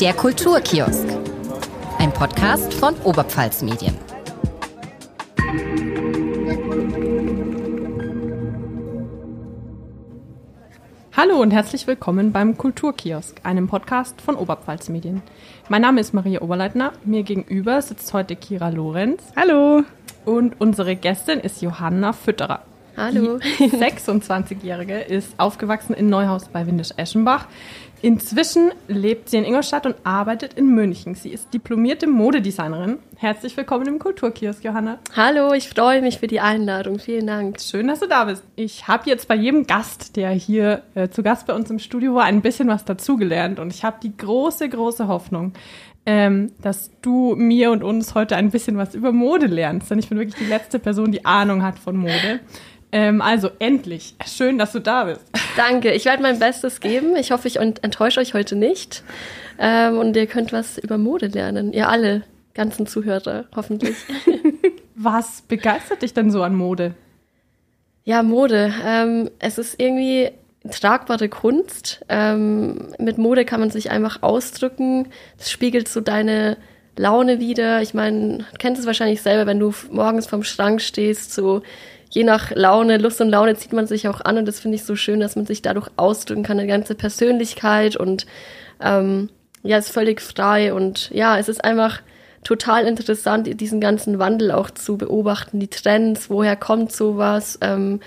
Der Kulturkiosk. Ein Podcast von Oberpfalz Medien. Hallo und herzlich willkommen beim Kulturkiosk, einem Podcast von Oberpfalz Medien. Mein Name ist Maria Oberleitner. Mir gegenüber sitzt heute Kira Lorenz. Hallo. Und unsere Gästin ist Johanna Fütterer. Hallo. Die 26-Jährige ist aufgewachsen in Neuhaus bei Windisch-Eschenbach. Inzwischen lebt sie in Ingolstadt und arbeitet in München. Sie ist diplomierte Modedesignerin. Herzlich willkommen im Kulturkiosk, Johanna. Hallo, ich freue mich für die Einladung. Vielen Dank. Schön, dass du da bist. Ich habe jetzt bei jedem Gast, der hier äh, zu Gast bei uns im Studio war, ein bisschen was dazugelernt. Und ich habe die große, große Hoffnung, ähm, dass du mir und uns heute ein bisschen was über Mode lernst. Denn ich bin wirklich die letzte Person, die Ahnung hat von Mode. Ähm, also endlich. Schön, dass du da bist. Danke. Ich werde mein Bestes geben. Ich hoffe, ich enttäusche euch heute nicht. Ähm, und ihr könnt was über Mode lernen. Ihr alle ganzen Zuhörer, hoffentlich. was begeistert dich denn so an Mode? Ja, Mode. Ähm, es ist irgendwie tragbare Kunst. Ähm, mit Mode kann man sich einfach ausdrücken. Das spiegelt so deine Laune wieder. Ich meine, du kennst es wahrscheinlich selber, wenn du morgens vorm Schrank stehst, so je nach Laune, Lust und Laune zieht man sich auch an und das finde ich so schön, dass man sich dadurch ausdrücken kann, eine ganze Persönlichkeit und ähm, ja, ist völlig frei und ja, es ist einfach total interessant, diesen ganzen Wandel auch zu beobachten, die Trends, woher kommt sowas. Ähm,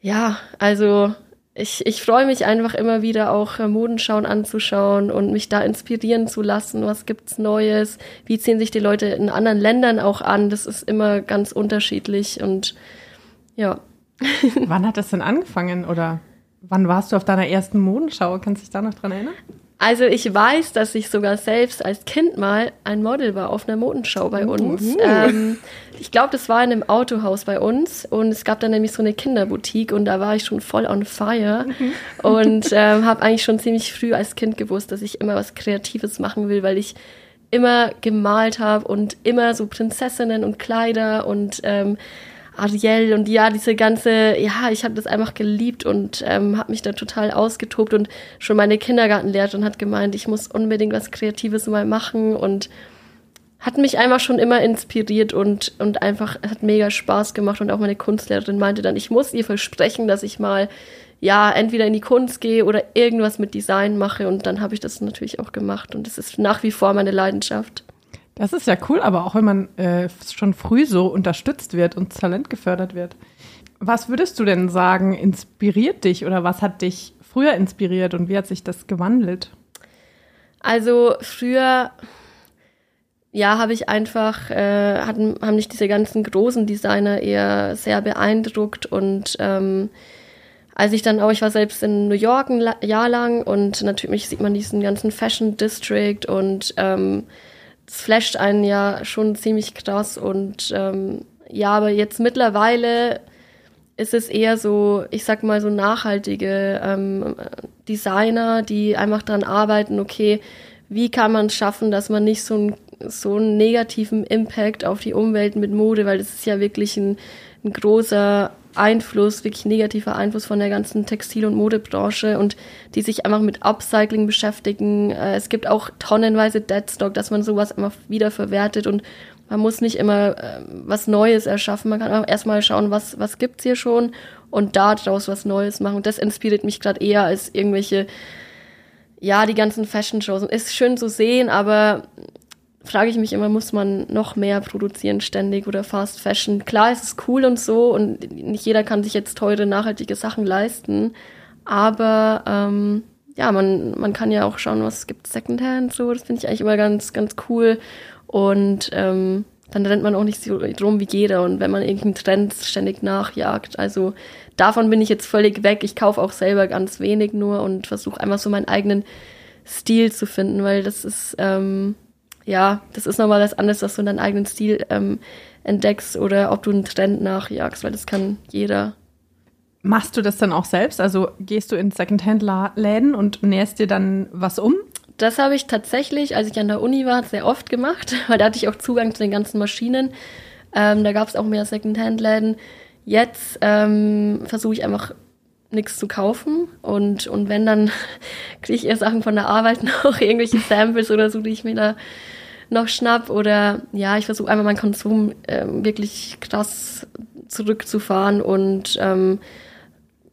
ja, also ich, ich freue mich einfach immer wieder auch äh, Modenschauen anzuschauen und mich da inspirieren zu lassen. Was gibt's Neues? Wie ziehen sich die Leute in anderen Ländern auch an? Das ist immer ganz unterschiedlich und ja. wann hat das denn angefangen oder wann warst du auf deiner ersten Modenschau? Kannst du dich da noch dran erinnern? Also ich weiß, dass ich sogar selbst als Kind mal ein Model war auf einer Modenschau bei uns. Uh. Ähm, ich glaube, das war in einem Autohaus bei uns und es gab dann nämlich so eine Kinderboutique und da war ich schon voll on fire mhm. und ähm, habe eigentlich schon ziemlich früh als Kind gewusst, dass ich immer was Kreatives machen will, weil ich immer gemalt habe und immer so Prinzessinnen und Kleider und ähm, Ariel und ja, diese ganze, ja, ich habe das einfach geliebt und ähm, habe mich da total ausgetobt und schon meine Kindergartenlehrerin hat gemeint, ich muss unbedingt was Kreatives mal machen und hat mich einfach schon immer inspiriert und, und einfach hat mega Spaß gemacht und auch meine Kunstlehrerin meinte dann, ich muss ihr versprechen, dass ich mal ja, entweder in die Kunst gehe oder irgendwas mit Design mache und dann habe ich das natürlich auch gemacht und es ist nach wie vor meine Leidenschaft. Das ist ja cool, aber auch wenn man äh, schon früh so unterstützt wird und Talent gefördert wird. Was würdest du denn sagen, inspiriert dich oder was hat dich früher inspiriert und wie hat sich das gewandelt? Also früher, ja, habe ich einfach, äh, hatten, haben mich diese ganzen großen Designer eher sehr beeindruckt und ähm, als ich dann auch, ich war selbst in New York ein Jahr lang und natürlich sieht man diesen ganzen Fashion District und ähm, das flasht einen ja schon ziemlich krass und ähm, ja, aber jetzt mittlerweile ist es eher so, ich sag mal so nachhaltige ähm, Designer, die einfach daran arbeiten, okay, wie kann man es schaffen, dass man nicht so, ein, so einen negativen Impact auf die Umwelt mit Mode, weil das ist ja wirklich ein, ein großer Einfluss, wirklich negativer Einfluss von der ganzen Textil- und Modebranche und die sich einfach mit Upcycling beschäftigen. Äh, es gibt auch tonnenweise Deadstock, dass man sowas immer wieder verwertet und man muss nicht immer äh, was Neues erschaffen. Man kann erstmal schauen, was, was gibt's hier schon und daraus was Neues machen. Und das inspiriert mich gerade eher als irgendwelche, ja, die ganzen Fashion-Shows. Ist schön zu sehen, aber frage ich mich immer, muss man noch mehr produzieren ständig oder Fast Fashion? Klar, es ist cool und so und nicht jeder kann sich jetzt teure, nachhaltige Sachen leisten, aber ähm, ja, man, man kann ja auch schauen, was gibt Secondhand, so, das finde ich eigentlich immer ganz, ganz cool und ähm, dann rennt man auch nicht so drum wie jeder und wenn man irgendeinen Trend ständig nachjagt, also davon bin ich jetzt völlig weg. Ich kaufe auch selber ganz wenig nur und versuche einfach so meinen eigenen Stil zu finden, weil das ist ähm, ja, das ist nochmal was anderes, dass du deinen eigenen Stil ähm, entdeckst oder ob du einen Trend nachjagst, weil das kann jeder. Machst du das dann auch selbst? Also gehst du in Secondhand-Läden und nährst dir dann was um? Das habe ich tatsächlich, als ich an der Uni war, sehr oft gemacht, weil da hatte ich auch Zugang zu den ganzen Maschinen. Ähm, da gab es auch mehr Secondhand-Läden. Jetzt ähm, versuche ich einfach nichts zu kaufen. Und, und wenn, dann kriege ich eher Sachen von der Arbeit noch, irgendwelche Samples oder so, die ich mir da noch schnapp. Oder ja, ich versuche einfach meinen Konsum ähm, wirklich krass zurückzufahren und ähm,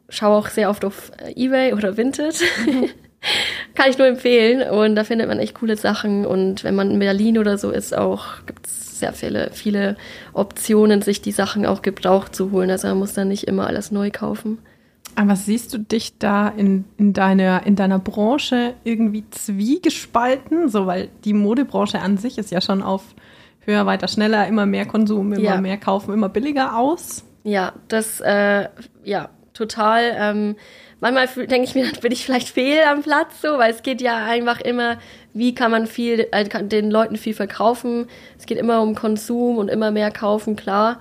schaue auch sehr oft auf Ebay oder Vinted. Mhm. Kann ich nur empfehlen. Und da findet man echt coole Sachen. Und wenn man in Berlin oder so ist, auch gibt es sehr viele, viele Optionen, sich die Sachen auch gebraucht zu holen. Also man muss dann nicht immer alles neu kaufen. Aber siehst du dich da in, in, deiner, in deiner Branche irgendwie zwiegespalten? So, weil die Modebranche an sich ist ja schon auf höher, weiter, schneller, immer mehr Konsum, immer ja. mehr kaufen, immer billiger aus. Ja, das, äh, ja, total. Ähm, manchmal denke ich mir, dann bin ich vielleicht fehl am Platz, so, weil es geht ja einfach immer, wie kann man viel, äh, den Leuten viel verkaufen. Es geht immer um Konsum und immer mehr kaufen, klar.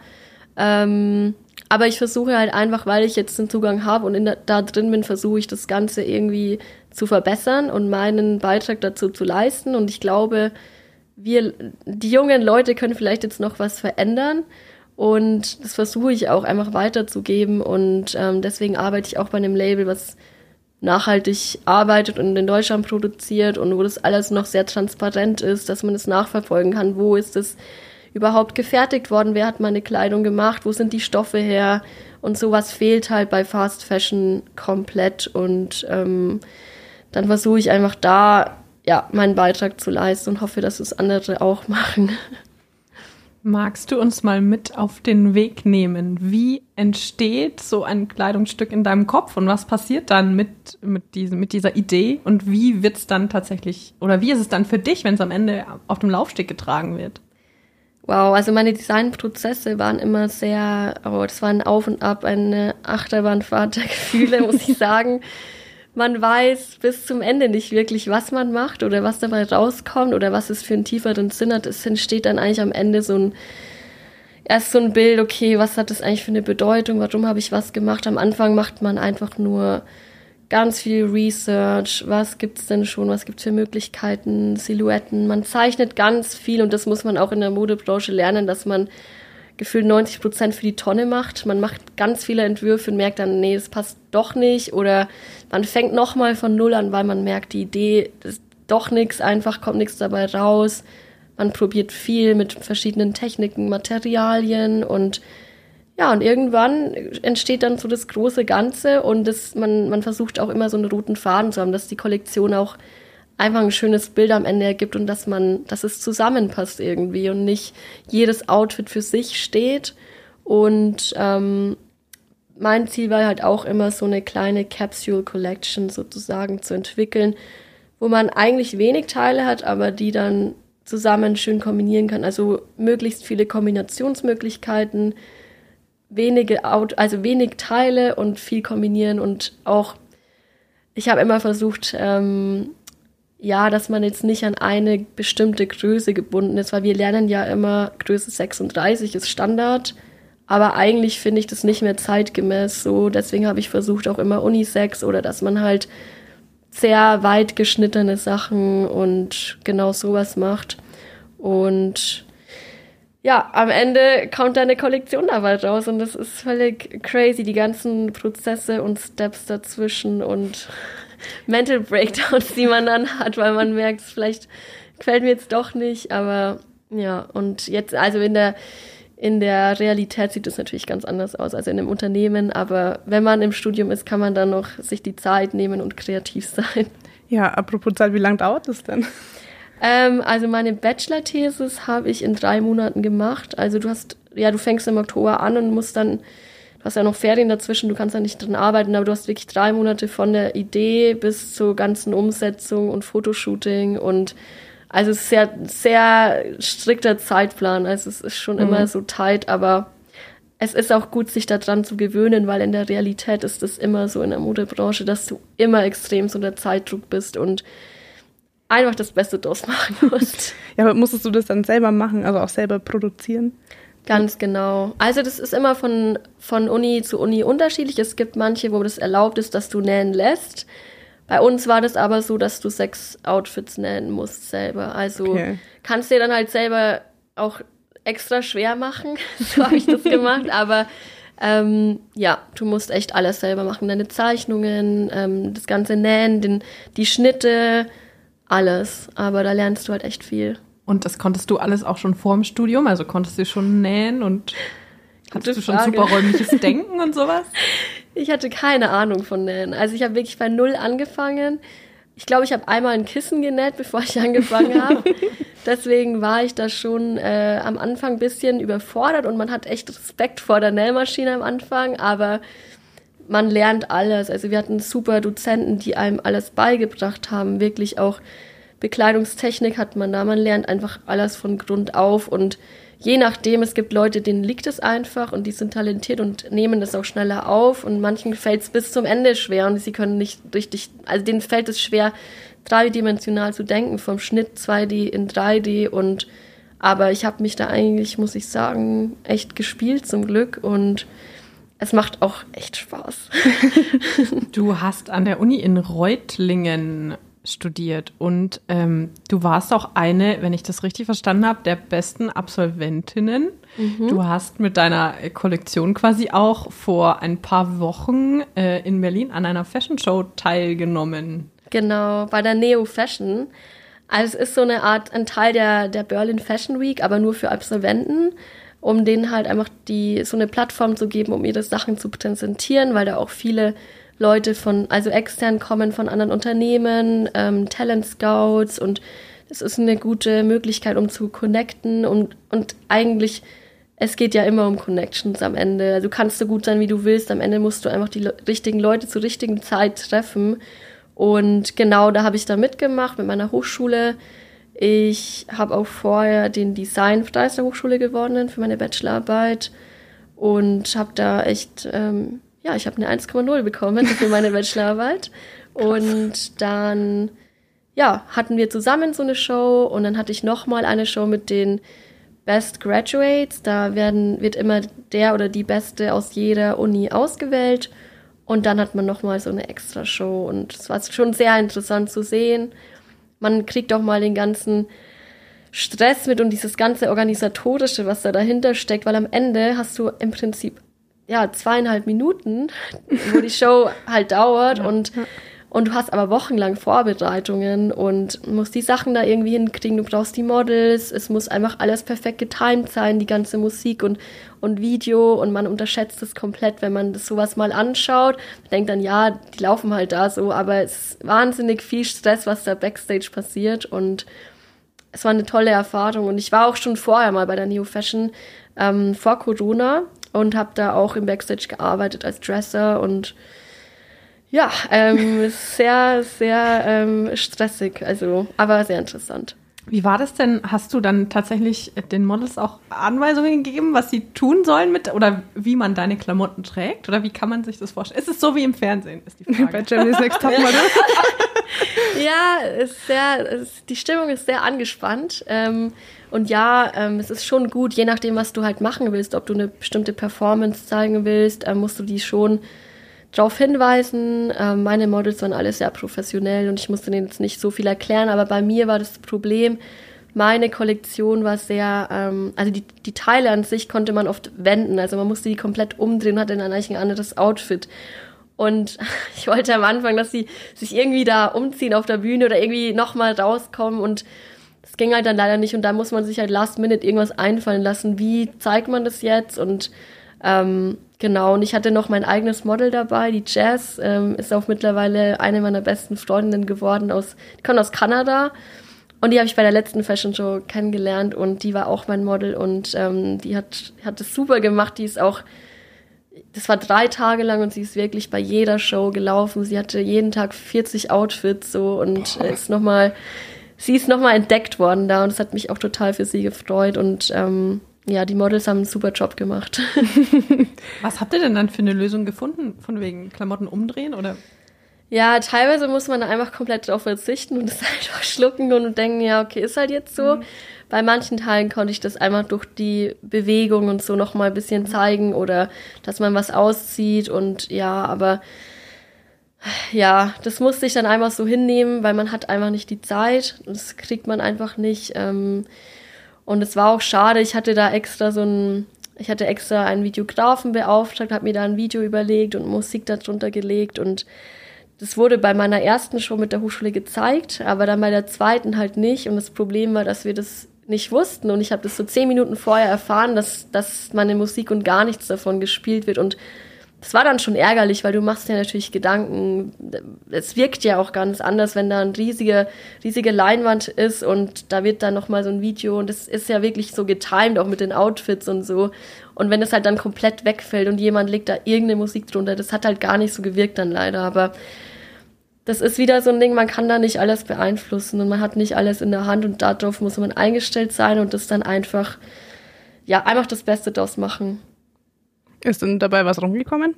Ähm, aber ich versuche halt einfach, weil ich jetzt den Zugang habe und der, da drin bin, versuche ich das Ganze irgendwie zu verbessern und meinen Beitrag dazu zu leisten. Und ich glaube, wir, die jungen Leute können vielleicht jetzt noch was verändern. Und das versuche ich auch einfach weiterzugeben. Und ähm, deswegen arbeite ich auch bei einem Label, was nachhaltig arbeitet und in Deutschland produziert und wo das alles noch sehr transparent ist, dass man es nachverfolgen kann, wo ist es überhaupt gefertigt worden, wer hat meine Kleidung gemacht, wo sind die Stoffe her und sowas fehlt halt bei Fast Fashion komplett und ähm, dann versuche ich einfach da ja meinen Beitrag zu leisten und hoffe, dass es andere auch machen. Magst du uns mal mit auf den Weg nehmen? Wie entsteht so ein Kleidungsstück in deinem Kopf und was passiert dann mit, mit, diesem, mit dieser Idee und wie wird es dann tatsächlich oder wie ist es dann für dich, wenn es am Ende auf dem Laufsteg getragen wird? Wow, also meine Designprozesse waren immer sehr, oh, das war ein Auf und Ab, eine Achterbahnfahrt der Gefühle, muss ich sagen. Man weiß bis zum Ende nicht wirklich, was man macht oder was dabei rauskommt oder was es für einen tieferen Sinn hat. Es entsteht dann eigentlich am Ende so ein, erst so ein Bild, okay, was hat das eigentlich für eine Bedeutung, warum habe ich was gemacht. Am Anfang macht man einfach nur ganz viel Research, was gibt's denn schon, was gibt's für Möglichkeiten, Silhouetten. Man zeichnet ganz viel und das muss man auch in der Modebranche lernen, dass man gefühlt 90 Prozent für die Tonne macht. Man macht ganz viele Entwürfe und merkt dann, nee, das passt doch nicht. Oder man fängt nochmal von Null an, weil man merkt, die Idee ist doch nichts, einfach kommt nichts dabei raus. Man probiert viel mit verschiedenen Techniken, Materialien und ja, und irgendwann entsteht dann so das große Ganze und das, man, man versucht auch immer so einen roten Faden zu haben, dass die Kollektion auch einfach ein schönes Bild am Ende ergibt und dass man, dass es zusammenpasst irgendwie und nicht jedes Outfit für sich steht. Und ähm, mein Ziel war halt auch immer so eine kleine Capsule Collection sozusagen zu entwickeln, wo man eigentlich wenig Teile hat, aber die dann zusammen schön kombinieren kann. Also möglichst viele Kombinationsmöglichkeiten, wenige Auto, also wenig Teile und viel kombinieren und auch ich habe immer versucht, ähm, ja, dass man jetzt nicht an eine bestimmte Größe gebunden ist, weil wir lernen ja immer, Größe 36 ist Standard, aber eigentlich finde ich das nicht mehr zeitgemäß so. Deswegen habe ich versucht auch immer Unisex oder dass man halt sehr weit geschnittene Sachen und genau sowas macht. Und ja, am Ende kommt da eine Kollektion dabei raus und das ist völlig crazy, die ganzen Prozesse und Steps dazwischen und Mental Breakdowns, die man dann hat, weil man merkt, vielleicht gefällt mir jetzt doch nicht, aber ja, und jetzt, also in der, in der Realität sieht es natürlich ganz anders aus als in einem Unternehmen, aber wenn man im Studium ist, kann man dann noch sich die Zeit nehmen und kreativ sein. Ja, apropos Zeit, wie lange dauert das denn? Ähm, also meine Bachelor-Thesis habe ich in drei Monaten gemacht. Also du hast, ja, du fängst im Oktober an und musst dann, du hast ja noch Ferien dazwischen, du kannst ja nicht drin arbeiten, aber du hast wirklich drei Monate von der Idee bis zur ganzen Umsetzung und Fotoshooting und also es ist sehr, sehr strikter Zeitplan. Also es ist schon mhm. immer so tight, aber es ist auch gut, sich daran zu gewöhnen, weil in der Realität ist es immer so in der Modebranche, dass du immer extrem so unter Zeitdruck bist und einfach das Beste draus machen musst. ja, aber musstest du das dann selber machen, also auch selber produzieren? Ganz genau. Also das ist immer von, von Uni zu Uni unterschiedlich. Es gibt manche, wo das erlaubt ist, dass du nähen lässt. Bei uns war das aber so, dass du sechs Outfits nähen musst selber. Also okay. kannst dir dann halt selber auch extra schwer machen. so habe ich das gemacht. Aber Ähm, ja, du musst echt alles selber machen. Deine Zeichnungen, ähm, das ganze Nähen, den, die Schnitte, alles. Aber da lernst du halt echt viel. Und das konntest du alles auch schon vor dem Studium? Also konntest du schon nähen und hattest du schon super räumliches Denken und sowas? Ich hatte keine Ahnung von Nähen. Also ich habe wirklich bei Null angefangen. Ich glaube, ich habe einmal ein Kissen genäht, bevor ich angefangen habe. Deswegen war ich da schon äh, am Anfang ein bisschen überfordert und man hat echt Respekt vor der Nähmaschine am Anfang, aber man lernt alles. Also wir hatten super Dozenten, die einem alles beigebracht haben. Wirklich auch Bekleidungstechnik hat man da. Man lernt einfach alles von Grund auf und je nachdem, es gibt Leute, denen liegt es einfach und die sind talentiert und nehmen das auch schneller auf und manchen fällt es bis zum Ende schwer und sie können nicht richtig, also denen fällt es schwer, dreidimensional zu denken, vom Schnitt 2D in 3D und aber ich habe mich da eigentlich, muss ich sagen, echt gespielt zum Glück und es macht auch echt Spaß. Du hast an der Uni in Reutlingen studiert und ähm, du warst auch eine, wenn ich das richtig verstanden habe, der besten Absolventinnen. Du hast mit deiner Kollektion quasi auch vor ein paar Wochen äh, in Berlin an einer Fashion Show teilgenommen. Genau, bei der Neo Fashion. Also es ist so eine Art, ein Teil der, der Berlin Fashion Week, aber nur für Absolventen, um denen halt einfach die, so eine Plattform zu geben, um ihre Sachen zu präsentieren, weil da auch viele Leute von, also extern kommen von anderen Unternehmen, ähm, Talent Scouts und es ist eine gute Möglichkeit, um zu connecten und, und eigentlich, es geht ja immer um Connections am Ende. Also du kannst so gut sein, wie du willst. Am Ende musst du einfach die le richtigen Leute zur richtigen Zeit treffen. Und genau da habe ich da mitgemacht mit meiner Hochschule. Ich habe auch vorher den Designpreis der Hochschule gewonnen für meine Bachelorarbeit und habe da echt, ähm, ja, ich habe eine 1,0 bekommen für meine Bachelorarbeit. Und dann, ja, hatten wir zusammen so eine Show und dann hatte ich nochmal eine Show mit den Best Graduates. Da werden, wird immer der oder die Beste aus jeder Uni ausgewählt. Und dann hat man nochmal so eine extra Show und es war schon sehr interessant zu sehen. Man kriegt auch mal den ganzen Stress mit und dieses ganze Organisatorische, was da dahinter steckt, weil am Ende hast du im Prinzip ja zweieinhalb Minuten, wo die Show halt dauert Ja. und und du hast aber wochenlang Vorbereitungen und musst die Sachen da irgendwie hinkriegen. Du brauchst die Models, es muss einfach alles perfekt getimed sein, die ganze Musik und, und Video. Und man unterschätzt es komplett, wenn man das sowas mal anschaut. Man denkt dann, ja, die laufen halt da so, aber es ist wahnsinnig viel Stress, was da backstage passiert. Und es war eine tolle Erfahrung. Und ich war auch schon vorher mal bei der Neo Fashion ähm, vor Corona und habe da auch im Backstage gearbeitet als Dresser und ja, ähm, sehr, sehr ähm, stressig, also, aber sehr interessant. Wie war das denn? Hast du dann tatsächlich den Models auch Anweisungen gegeben, was sie tun sollen mit oder wie man deine Klamotten trägt? Oder wie kann man sich das vorstellen? Ist es so wie im Fernsehen, ist die Bei Frage. Germany's Next Topmodel. Ja, ist sehr, ist, die Stimmung ist sehr angespannt. Ähm, und ja, ähm, es ist schon gut, je nachdem, was du halt machen willst, ob du eine bestimmte Performance zeigen willst, ähm, musst du die schon darauf hinweisen. Ähm, meine Models waren alle sehr professionell und ich musste denen jetzt nicht so viel erklären, aber bei mir war das Problem, meine Kollektion war sehr, ähm, also die, die Teile an sich konnte man oft wenden, also man musste die komplett umdrehen und hatte dann eigentlich ein anderes Outfit. Und ich wollte am Anfang, dass sie sich irgendwie da umziehen auf der Bühne oder irgendwie nochmal rauskommen und das ging halt dann leider nicht und da muss man sich halt last minute irgendwas einfallen lassen. Wie zeigt man das jetzt? Und ähm, genau, und ich hatte noch mein eigenes Model dabei, die Jazz, ähm, ist auch mittlerweile eine meiner besten Freundinnen geworden aus, die kommt aus Kanada. Und die habe ich bei der letzten Fashion Show kennengelernt und die war auch mein Model und ähm, die hat, hat das super gemacht. Die ist auch, das war drei Tage lang und sie ist wirklich bei jeder Show gelaufen. Sie hatte jeden Tag 40 Outfits so und äh, ist nochmal, sie ist nochmal entdeckt worden da und es hat mich auch total für sie gefreut und ähm, ja, die Models haben einen super Job gemacht. Was habt ihr denn dann für eine Lösung gefunden? Von wegen Klamotten umdrehen oder? Ja, teilweise muss man da einfach komplett drauf verzichten und es einfach schlucken und denken, ja, okay, ist halt jetzt so. Bei manchen Teilen konnte ich das einfach durch die Bewegung und so nochmal ein bisschen zeigen oder dass man was auszieht und ja, aber ja, das musste ich dann einfach so hinnehmen, weil man hat einfach nicht die Zeit. Das kriegt man einfach nicht. Ähm, und es war auch schade, ich hatte da extra so ein, ich hatte extra einen Videografen beauftragt, habe mir da ein Video überlegt und Musik darunter gelegt und das wurde bei meiner ersten Show mit der Hochschule gezeigt, aber dann bei der zweiten halt nicht. Und das Problem war, dass wir das nicht wussten. Und ich habe das so zehn Minuten vorher erfahren, dass, dass meine Musik und gar nichts davon gespielt wird. Und das war dann schon ärgerlich, weil du machst ja natürlich Gedanken. Es wirkt ja auch ganz anders, wenn da eine riesige, riesige Leinwand ist und da wird dann nochmal so ein Video und das ist ja wirklich so getimed, auch mit den Outfits und so. Und wenn das halt dann komplett wegfällt und jemand legt da irgendeine Musik drunter, das hat halt gar nicht so gewirkt dann leider. Aber das ist wieder so ein Ding, man kann da nicht alles beeinflussen und man hat nicht alles in der Hand und darauf muss man eingestellt sein und das dann einfach, ja, einfach das Beste draus machen. Ist denn dabei was rumgekommen?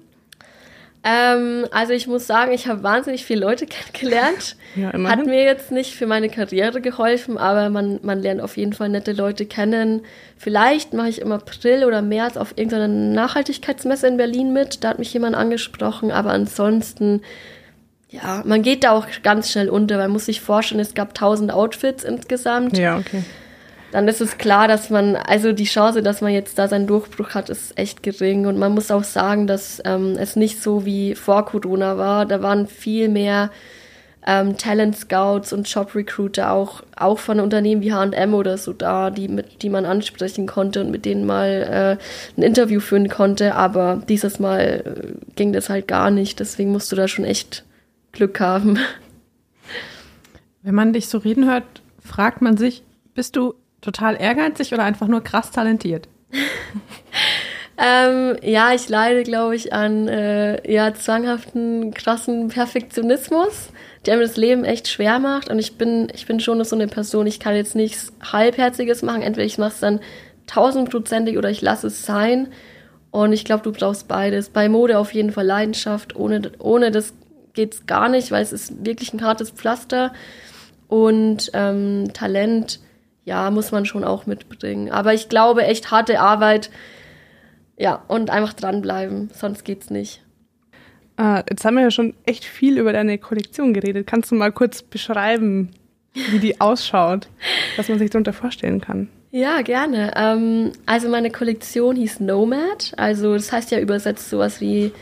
Ähm, also ich muss sagen, ich habe wahnsinnig viele Leute kennengelernt. Ja, Hat mir jetzt nicht für meine Karriere geholfen, aber man, man lernt auf jeden Fall nette Leute kennen. Vielleicht mache ich im April oder März auf irgendeiner Nachhaltigkeitsmesse in Berlin mit. Da hat mich jemand angesprochen, aber ansonsten, ja, man geht da auch ganz schnell unter. Man muss sich vorstellen, es gab 1000 Outfits insgesamt. Ja, okay dann ist es klar, dass man, also die Chance, dass man jetzt da seinen Durchbruch hat, ist echt gering. Und man muss auch sagen, dass ähm, es nicht so wie vor Corona war. Da waren viel mehr ähm, Talent Scouts und Job Recruiter auch, auch von Unternehmen wie H&M oder so da, die, mit, die man ansprechen konnte und mit denen mal äh, ein Interview führen konnte. Aber dieses Mal äh, ging das halt gar nicht. Deswegen musst du da schon echt Glück haben. Wenn man dich so reden hört, fragt man sich, bist du Total ehrgeizig oder einfach nur krass talentiert? ähm, ja, ich leide, glaube ich, an äh, ja, zwanghaften, krassen Perfektionismus, der mir das Leben echt schwer macht. Und ich bin, ich bin schon so eine Person, ich kann jetzt nichts Halbherziges machen. Entweder ich mache es dann tausendprozentig oder ich lasse es sein. Und ich glaube, du brauchst beides. Bei Mode auf jeden Fall Leidenschaft. Ohne, ohne das geht's gar nicht, weil es ist wirklich ein hartes Pflaster. Und ähm, Talent ja, muss man schon auch mitbringen. Aber ich glaube, echt harte Arbeit, ja, und einfach dranbleiben, sonst geht's nicht. Ah, jetzt haben wir ja schon echt viel über deine Kollektion geredet. Kannst du mal kurz beschreiben, wie die ausschaut, was man sich darunter vorstellen kann? Ja, gerne. Ähm, also meine Kollektion hieß Nomad. Also das heißt ja übersetzt sowas wie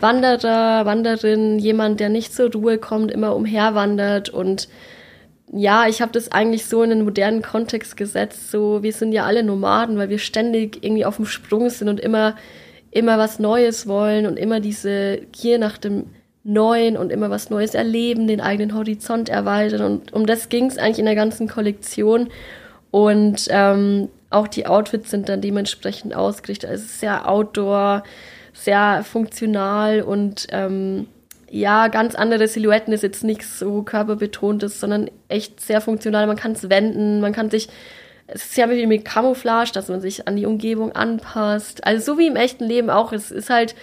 Wanderer, Wanderin, jemand, der nicht zur Ruhe kommt, immer umherwandert und ja, ich habe das eigentlich so in einen modernen Kontext gesetzt. So, wir sind ja alle Nomaden, weil wir ständig irgendwie auf dem Sprung sind und immer, immer was Neues wollen und immer diese Gier nach dem Neuen und immer was Neues erleben, den eigenen Horizont erweitern. Und um das ging es eigentlich in der ganzen Kollektion. Und ähm, auch die Outfits sind dann dementsprechend ausgerichtet. Also sehr outdoor, sehr funktional und ähm, ja, ganz andere Silhouetten ist jetzt nichts so körperbetontes, sondern echt sehr funktional. Man kann es wenden, man kann sich, es ist ja wie mit Camouflage, dass man sich an die Umgebung anpasst. Also so wie im echten Leben auch. Es ist halt,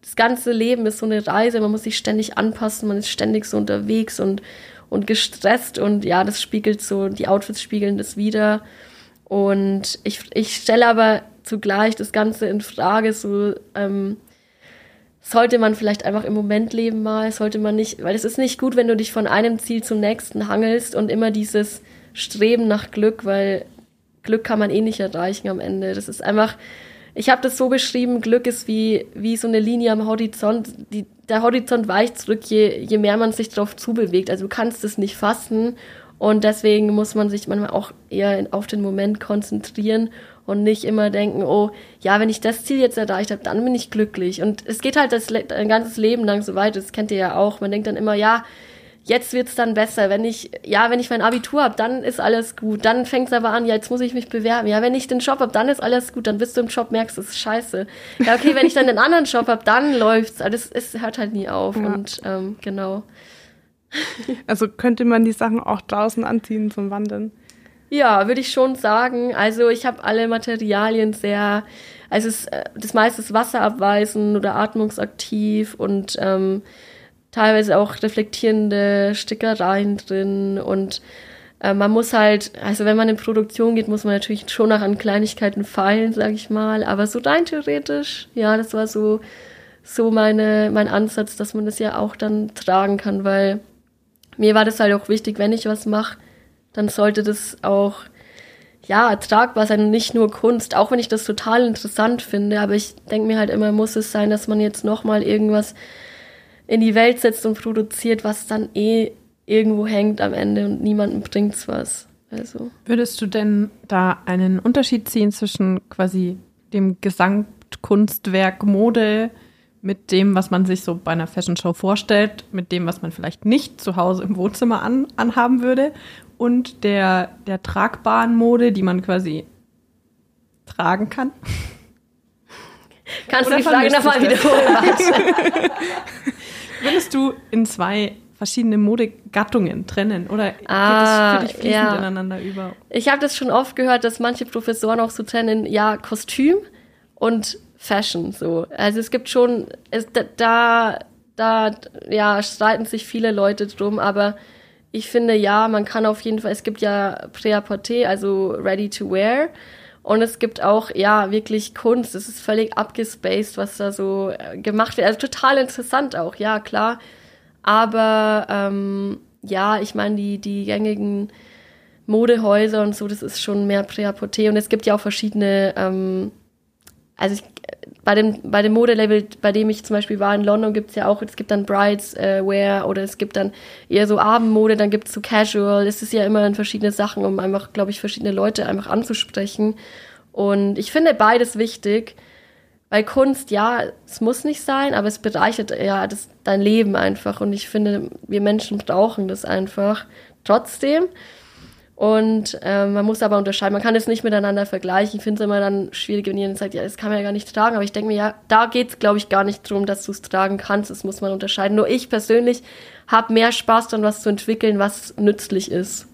das ganze Leben ist so eine Reise, man muss sich ständig anpassen, man ist ständig so unterwegs und, und gestresst und ja, das spiegelt so, die Outfits spiegeln das wieder. Und ich, ich stelle aber zugleich das Ganze in Frage, so, ähm, sollte man vielleicht einfach im Moment leben mal, sollte man nicht, weil es ist nicht gut, wenn du dich von einem Ziel zum nächsten hangelst und immer dieses Streben nach Glück, weil Glück kann man eh nicht erreichen am Ende. Das ist einfach, ich habe das so beschrieben, Glück ist wie, wie so eine Linie am Horizont. Die, der Horizont weicht zurück, je, je mehr man sich darauf zubewegt. Also du kannst es nicht fassen und deswegen muss man sich manchmal auch eher auf den Moment konzentrieren und nicht immer denken, oh, ja, wenn ich das Ziel jetzt erreicht habe, dann bin ich glücklich. Und es geht halt das ein ganzes Leben lang so weit, das kennt ihr ja auch. Man denkt dann immer, ja, jetzt wird's dann besser. Wenn ich, ja, wenn ich mein Abitur habe, dann ist alles gut. Dann fängt's aber an, ja, jetzt muss ich mich bewerben. Ja, wenn ich den Job habe, dann ist alles gut. Dann bist du im Job, merkst, es ist scheiße. Ja, okay, wenn ich dann den anderen Job habe, dann läuft's. Also es, es hört halt nie auf. Ja. Und ähm, genau. Also könnte man die Sachen auch draußen anziehen zum Wandern? Ja, würde ich schon sagen. Also ich habe alle Materialien sehr, also es, äh, das meiste ist wasserabweisend oder atmungsaktiv und ähm, teilweise auch reflektierende Stickereien drin und äh, man muss halt, also wenn man in Produktion geht, muss man natürlich schon noch an Kleinigkeiten feilen, sage ich mal. Aber so rein theoretisch, ja, das war so so meine mein Ansatz, dass man das ja auch dann tragen kann, weil mir war das halt auch wichtig, wenn ich was mache dann sollte das auch ja, tragbar sein und nicht nur Kunst, auch wenn ich das total interessant finde, aber ich denke mir halt immer, muss es sein, dass man jetzt nochmal irgendwas in die Welt setzt und produziert, was dann eh irgendwo hängt am Ende und niemandem bringt's was. Also. Würdest du denn da einen Unterschied ziehen zwischen quasi dem Gesamtkunstwerk Mode mit dem, was man sich so bei einer Fashion Show vorstellt, mit dem, was man vielleicht nicht zu Hause im Wohnzimmer an, anhaben würde und der, der tragbaren Mode, die man quasi tragen kann? Kannst Oder du die Frage nochmal wiederholen? Würdest du in zwei verschiedene Modegattungen trennen oder ah, geht es für dich fließend ja. ineinander über? Ich habe das schon oft gehört, dass manche Professoren auch so trennen, ja, Kostüm und Fashion so. Also es gibt schon, es, da, da, ja, streiten sich viele Leute drum, aber ich finde ja, man kann auf jeden Fall, es gibt ja Prêt-à-porter, also ready to wear. Und es gibt auch, ja, wirklich Kunst. Es ist völlig abgespaced, was da so äh, gemacht wird. Also total interessant auch, ja, klar. Aber ähm, ja, ich meine, die, die gängigen Modehäuser und so, das ist schon mehr Prêt-à-porter. Und es gibt ja auch verschiedene, ähm, also ich, bei dem, bei dem Modelabel, bei dem ich zum Beispiel war in London, gibt es ja auch, es gibt dann Brides äh, Wear oder es gibt dann eher so Abendmode, dann gibt es so Casual. Es ist ja immer in verschiedene Sachen, um einfach, glaube ich, verschiedene Leute einfach anzusprechen. Und ich finde beides wichtig, weil Kunst, ja, es muss nicht sein, aber es bereichert ja das, dein Leben einfach. Und ich finde, wir Menschen brauchen das einfach trotzdem. Und ähm, man muss aber unterscheiden, man kann es nicht miteinander vergleichen. Ich finde es immer dann schwierig, wenn jemand sagt, ja, das kann man ja gar nicht tragen. Aber ich denke mir, ja, da geht es, glaube ich, gar nicht darum, dass du es tragen kannst. Das muss man unterscheiden. Nur ich persönlich habe mehr Spaß daran, was zu entwickeln, was nützlich ist.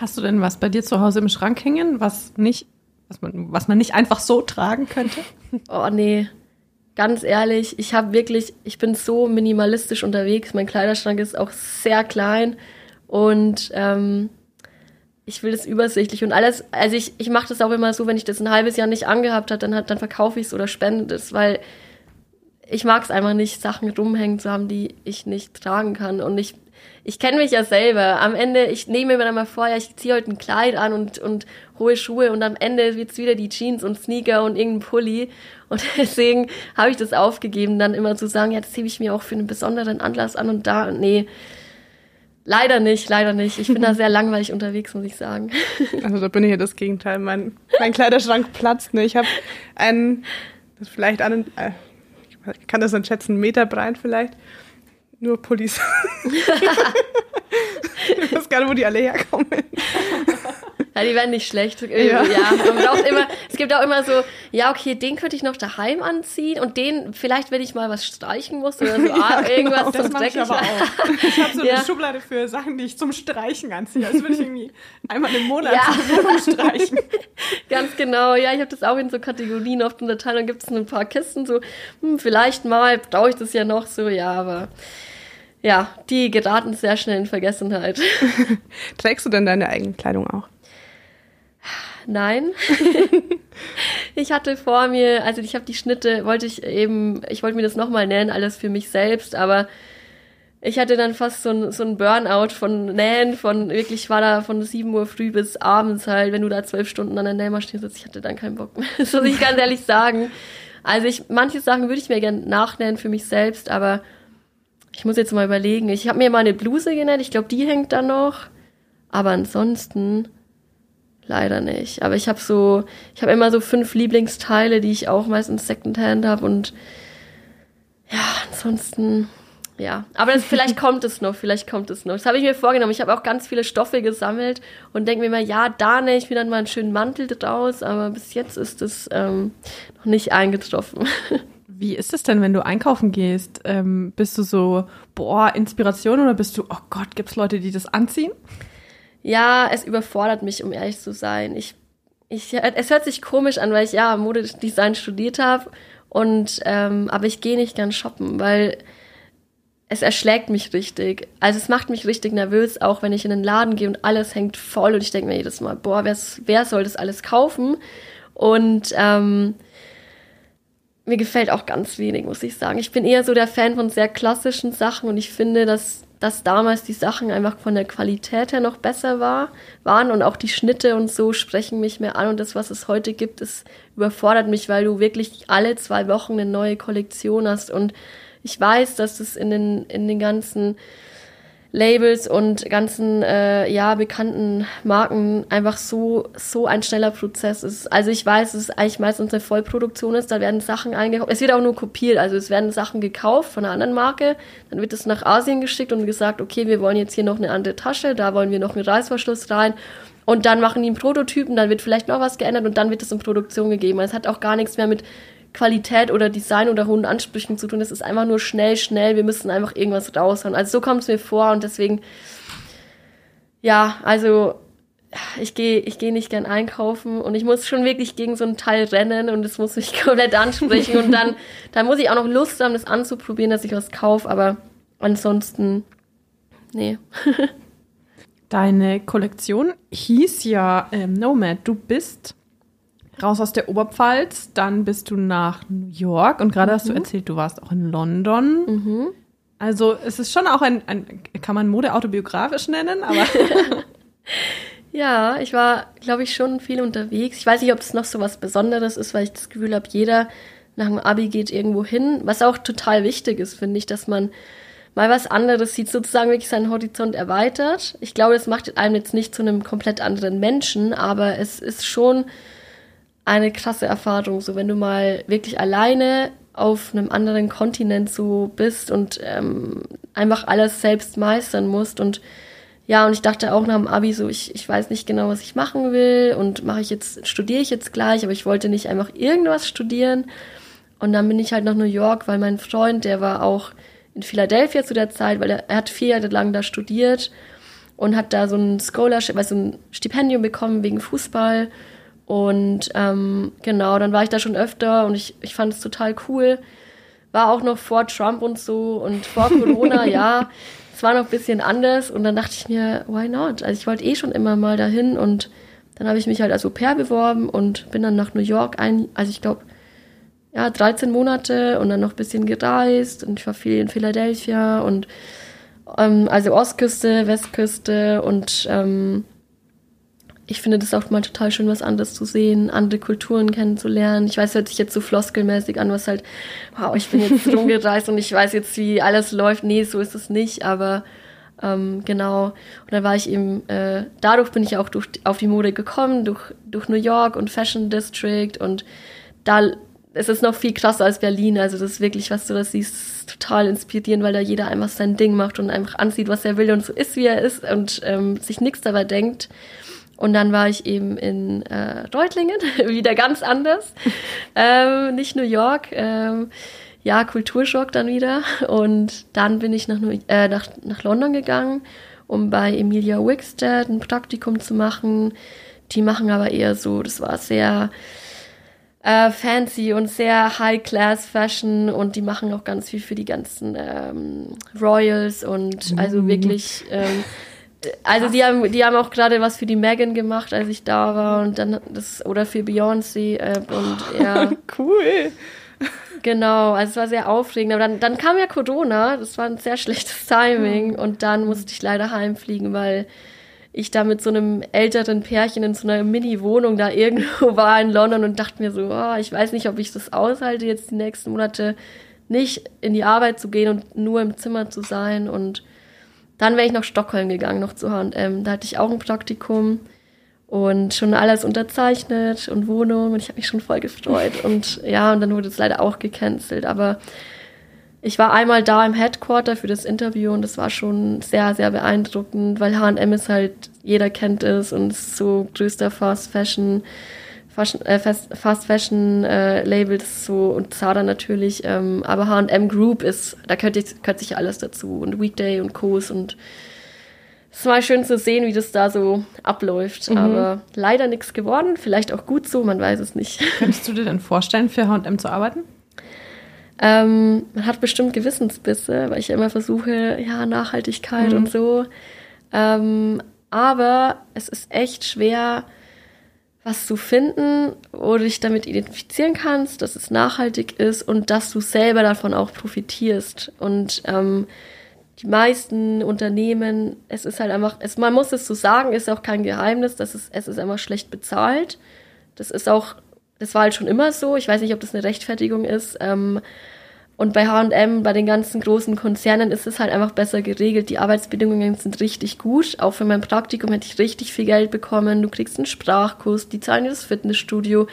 Hast du denn was bei dir zu Hause im Schrank hängen, was nicht, was man, was man nicht einfach so tragen könnte? Oh nee, ganz ehrlich, ich habe wirklich, ich bin so minimalistisch unterwegs. Mein Kleiderschrank ist auch sehr klein und ähm, ich will das übersichtlich und alles. Also ich, ich mache das auch immer so, wenn ich das ein halbes Jahr nicht angehabt habe, dann, dann verkaufe ich es oder spende es, weil ich mag es einfach nicht, Sachen rumhängen zu haben, die ich nicht tragen kann. Und ich, ich kenne mich ja selber. Am Ende, ich nehme mir dann mal vor, ja, ich ziehe heute ein Kleid an und, und hohe Schuhe und am Ende wird's wieder die Jeans und Sneaker und irgendein Pulli. Und deswegen habe ich das aufgegeben, dann immer zu sagen, ja, das hebe ich mir auch für einen besonderen Anlass an und da. Nee, Leider nicht, leider nicht. Ich bin da sehr langweilig unterwegs, muss ich sagen. Also da bin ich ja das Gegenteil. Mein, mein Kleiderschrank platzt. Ne? Ich habe einen, das vielleicht einen, äh, ich kann das dann schätzen, Meter breit vielleicht. Nur Pullis. ich weiß gar nicht, wo die alle herkommen. Ja, die werden nicht schlecht. Ja. ja. Immer, es gibt auch immer so, ja, okay, den könnte ich noch daheim anziehen und den vielleicht, wenn ich mal was streichen muss oder so, ah, ja, irgendwas genau. zum Dreck. Ich aber auch. Ich habe so ja. eine Schublade für Sachen, die ich zum Streichen anziehe. Das würde ich irgendwie einmal im Monat ja. Wohnung streichen. Ganz genau, ja, ich habe das auch in so Kategorien oft unterteilt. Dann gibt es ein paar Kisten, so, hm, vielleicht mal brauche ich das ja noch so, ja, aber ja, die geraten sehr schnell in Vergessenheit. Trägst du denn deine eigene Kleidung auch? Nein. ich hatte vor mir, also ich habe die Schnitte, wollte ich eben, ich wollte mir das nochmal nennen, alles für mich selbst, aber ich hatte dann fast so ein, so ein Burnout von Nähen, von wirklich, ich war da von 7 Uhr früh bis abends halt, wenn du da zwölf Stunden an der Nähmaschine sitzt, ich hatte dann keinen Bock mehr. Das muss ich ganz ehrlich sagen. Also ich, manche Sachen würde ich mir gerne nachnähen für mich selbst, aber ich muss jetzt mal überlegen. Ich habe mir mal eine Bluse genäht, ich glaube, die hängt da noch. Aber ansonsten, leider nicht. Aber ich habe so, ich habe immer so fünf Lieblingsteile, die ich auch meistens Secondhand habe und ja, ansonsten ja, aber das, vielleicht kommt es noch, vielleicht kommt es noch. Das habe ich mir vorgenommen. Ich habe auch ganz viele Stoffe gesammelt und denke mir mal, ja, da nähe ich mir dann mal einen schönen Mantel draus, aber bis jetzt ist es ähm, noch nicht eingetroffen. Wie ist es denn, wenn du einkaufen gehst? Ähm, bist du so, boah, Inspiration oder bist du, oh Gott, gibt es Leute, die das anziehen? Ja, es überfordert mich, um ehrlich zu sein. Ich, ich, es hört sich komisch an, weil ich ja Modedesign studiert habe und ähm, aber ich gehe nicht gern shoppen, weil es erschlägt mich richtig. Also es macht mich richtig nervös, auch wenn ich in den Laden gehe und alles hängt voll und ich denke mir jedes Mal, boah, wer soll das alles kaufen? Und ähm, mir gefällt auch ganz wenig, muss ich sagen. Ich bin eher so der Fan von sehr klassischen Sachen und ich finde, dass dass damals die Sachen einfach von der Qualität her noch besser war, waren und auch die Schnitte und so sprechen mich mehr an. Und das, was es heute gibt, es überfordert mich, weil du wirklich alle zwei Wochen eine neue Kollektion hast. Und ich weiß, dass es in den, in den ganzen Labels und ganzen äh, ja bekannten Marken einfach so so ein schneller Prozess ist. Also ich weiß, dass es eigentlich meistens eine Vollproduktion ist. Da werden Sachen eingekauft. Es wird auch nur kopiert. Also es werden Sachen gekauft von einer anderen Marke. Dann wird es nach Asien geschickt und gesagt, okay, wir wollen jetzt hier noch eine andere Tasche. Da wollen wir noch einen Reißverschluss rein. Und dann machen die einen Prototypen. Dann wird vielleicht noch was geändert und dann wird es in Produktion gegeben. Es hat auch gar nichts mehr mit Qualität oder Design oder hohen Ansprüchen zu tun. Es ist einfach nur schnell, schnell. Wir müssen einfach irgendwas raushauen. Also so kommt es mir vor und deswegen, ja, also ich gehe ich geh nicht gern einkaufen und ich muss schon wirklich gegen so ein Teil rennen und es muss mich komplett ansprechen und dann, dann muss ich auch noch Lust haben, das anzuprobieren, dass ich was kaufe, aber ansonsten, nee. Deine Kollektion hieß ja ähm, Nomad. Du bist raus aus der Oberpfalz, dann bist du nach New York und gerade mhm. hast du mhm. erzählt, du warst auch in London. Mhm. Also es ist schon auch ein, ein kann man Mode autobiografisch nennen, aber ja, ich war, glaube ich, schon viel unterwegs. Ich weiß nicht, ob es noch so was Besonderes ist, weil ich das Gefühl habe, jeder nach dem Abi geht irgendwo hin, was auch total wichtig ist, finde ich, dass man mal was anderes sieht, sozusagen wirklich seinen Horizont erweitert. Ich glaube, das macht einem jetzt nicht zu einem komplett anderen Menschen, aber es ist schon eine krasse Erfahrung, so wenn du mal wirklich alleine auf einem anderen Kontinent so bist und ähm, einfach alles selbst meistern musst und ja, und ich dachte auch nach dem Abi so, ich, ich weiß nicht genau, was ich machen will und mache ich jetzt, studiere ich jetzt gleich, aber ich wollte nicht einfach irgendwas studieren. Und dann bin ich halt nach New York, weil mein Freund, der war auch in Philadelphia zu der Zeit, weil er, er hat vier Jahre lang da studiert und hat da so ein Scholarship, also ein Stipendium bekommen wegen Fußball und ähm, genau, dann war ich da schon öfter und ich, ich fand es total cool. War auch noch vor Trump und so und vor Corona, ja. Es war noch ein bisschen anders und dann dachte ich mir, why not? Also ich wollte eh schon immer mal dahin und dann habe ich mich halt als Au-pair beworben und bin dann nach New York ein, also ich glaube, ja, 13 Monate und dann noch ein bisschen gereist und ich war viel in Philadelphia und ähm, also Ostküste, Westküste und ähm, ich finde das auch mal total schön, was anderes zu sehen, andere Kulturen kennenzulernen. Ich weiß, hört sich jetzt so floskelmäßig an, was halt, wow, ich bin jetzt rumgereist und ich weiß jetzt, wie alles läuft. Nee, so ist es nicht, aber ähm, genau. Und dann war ich eben, äh, dadurch bin ich auch durch, auf die Mode gekommen, durch, durch New York und Fashion District und da es ist noch viel krasser als Berlin. Also das ist wirklich, was du da siehst, total inspirierend, weil da jeder einfach sein Ding macht und einfach anzieht, was er will und so ist, wie er ist und ähm, sich nichts dabei denkt. Und dann war ich eben in äh, Reutlingen, wieder ganz anders. ähm, nicht New York. Ähm, ja, Kulturschock dann wieder. Und dann bin ich nach, äh, nach, nach London gegangen, um bei Emilia Wickstead ein Praktikum zu machen. Die machen aber eher so, das war sehr äh, fancy und sehr High-Class Fashion und die machen auch ganz viel für die ganzen ähm, Royals und also mhm. wirklich ähm, also die haben, die haben auch gerade was für die Megan gemacht, als ich da war und dann das oder für Beyoncé äh, und ja. cool. Genau, also es war sehr aufregend. Aber dann, dann kam ja Corona, das war ein sehr schlechtes Timing und dann musste ich leider heimfliegen, weil ich da mit so einem älteren Pärchen in so einer Mini-Wohnung da irgendwo war in London und dachte mir so, oh, ich weiß nicht, ob ich das aushalte, jetzt die nächsten Monate nicht in die Arbeit zu gehen und nur im Zimmer zu sein und dann wäre ich nach Stockholm gegangen, noch zu H&M. Da hatte ich auch ein Praktikum und schon alles unterzeichnet und Wohnung und ich habe mich schon voll gefreut. Und ja, und dann wurde es leider auch gecancelt. Aber ich war einmal da im Headquarter für das Interview und das war schon sehr, sehr beeindruckend, weil H&M ist halt, jeder kennt es und ist so größter Fast Fashion Fashion, äh, Fast, Fast Fashion äh, Labels so und Zara natürlich, ähm, aber H&M Group ist, da gehört, gehört sich alles dazu und Weekday und Co's und es ist mal schön zu sehen, wie das da so abläuft, mhm. aber leider nichts geworden, vielleicht auch gut so, man weiß es nicht. Könntest du dir denn vorstellen, für H&M zu arbeiten? Ähm, man hat bestimmt Gewissensbisse, weil ich immer versuche, ja, Nachhaltigkeit mhm. und so. Ähm, aber es ist echt schwer, was zu finden, wo du dich damit identifizieren kannst, dass es nachhaltig ist und dass du selber davon auch profitierst. Und ähm, die meisten Unternehmen, es ist halt einfach, es, man muss es so sagen, ist auch kein Geheimnis, dass es, es ist einfach schlecht bezahlt. Das ist auch, das war halt schon immer so. Ich weiß nicht, ob das eine Rechtfertigung ist. Ähm, und bei H&M, bei den ganzen großen Konzernen ist es halt einfach besser geregelt. Die Arbeitsbedingungen sind richtig gut. Auch für mein Praktikum hätte ich richtig viel Geld bekommen. Du kriegst einen Sprachkurs, die zahlen dir das Fitnessstudio.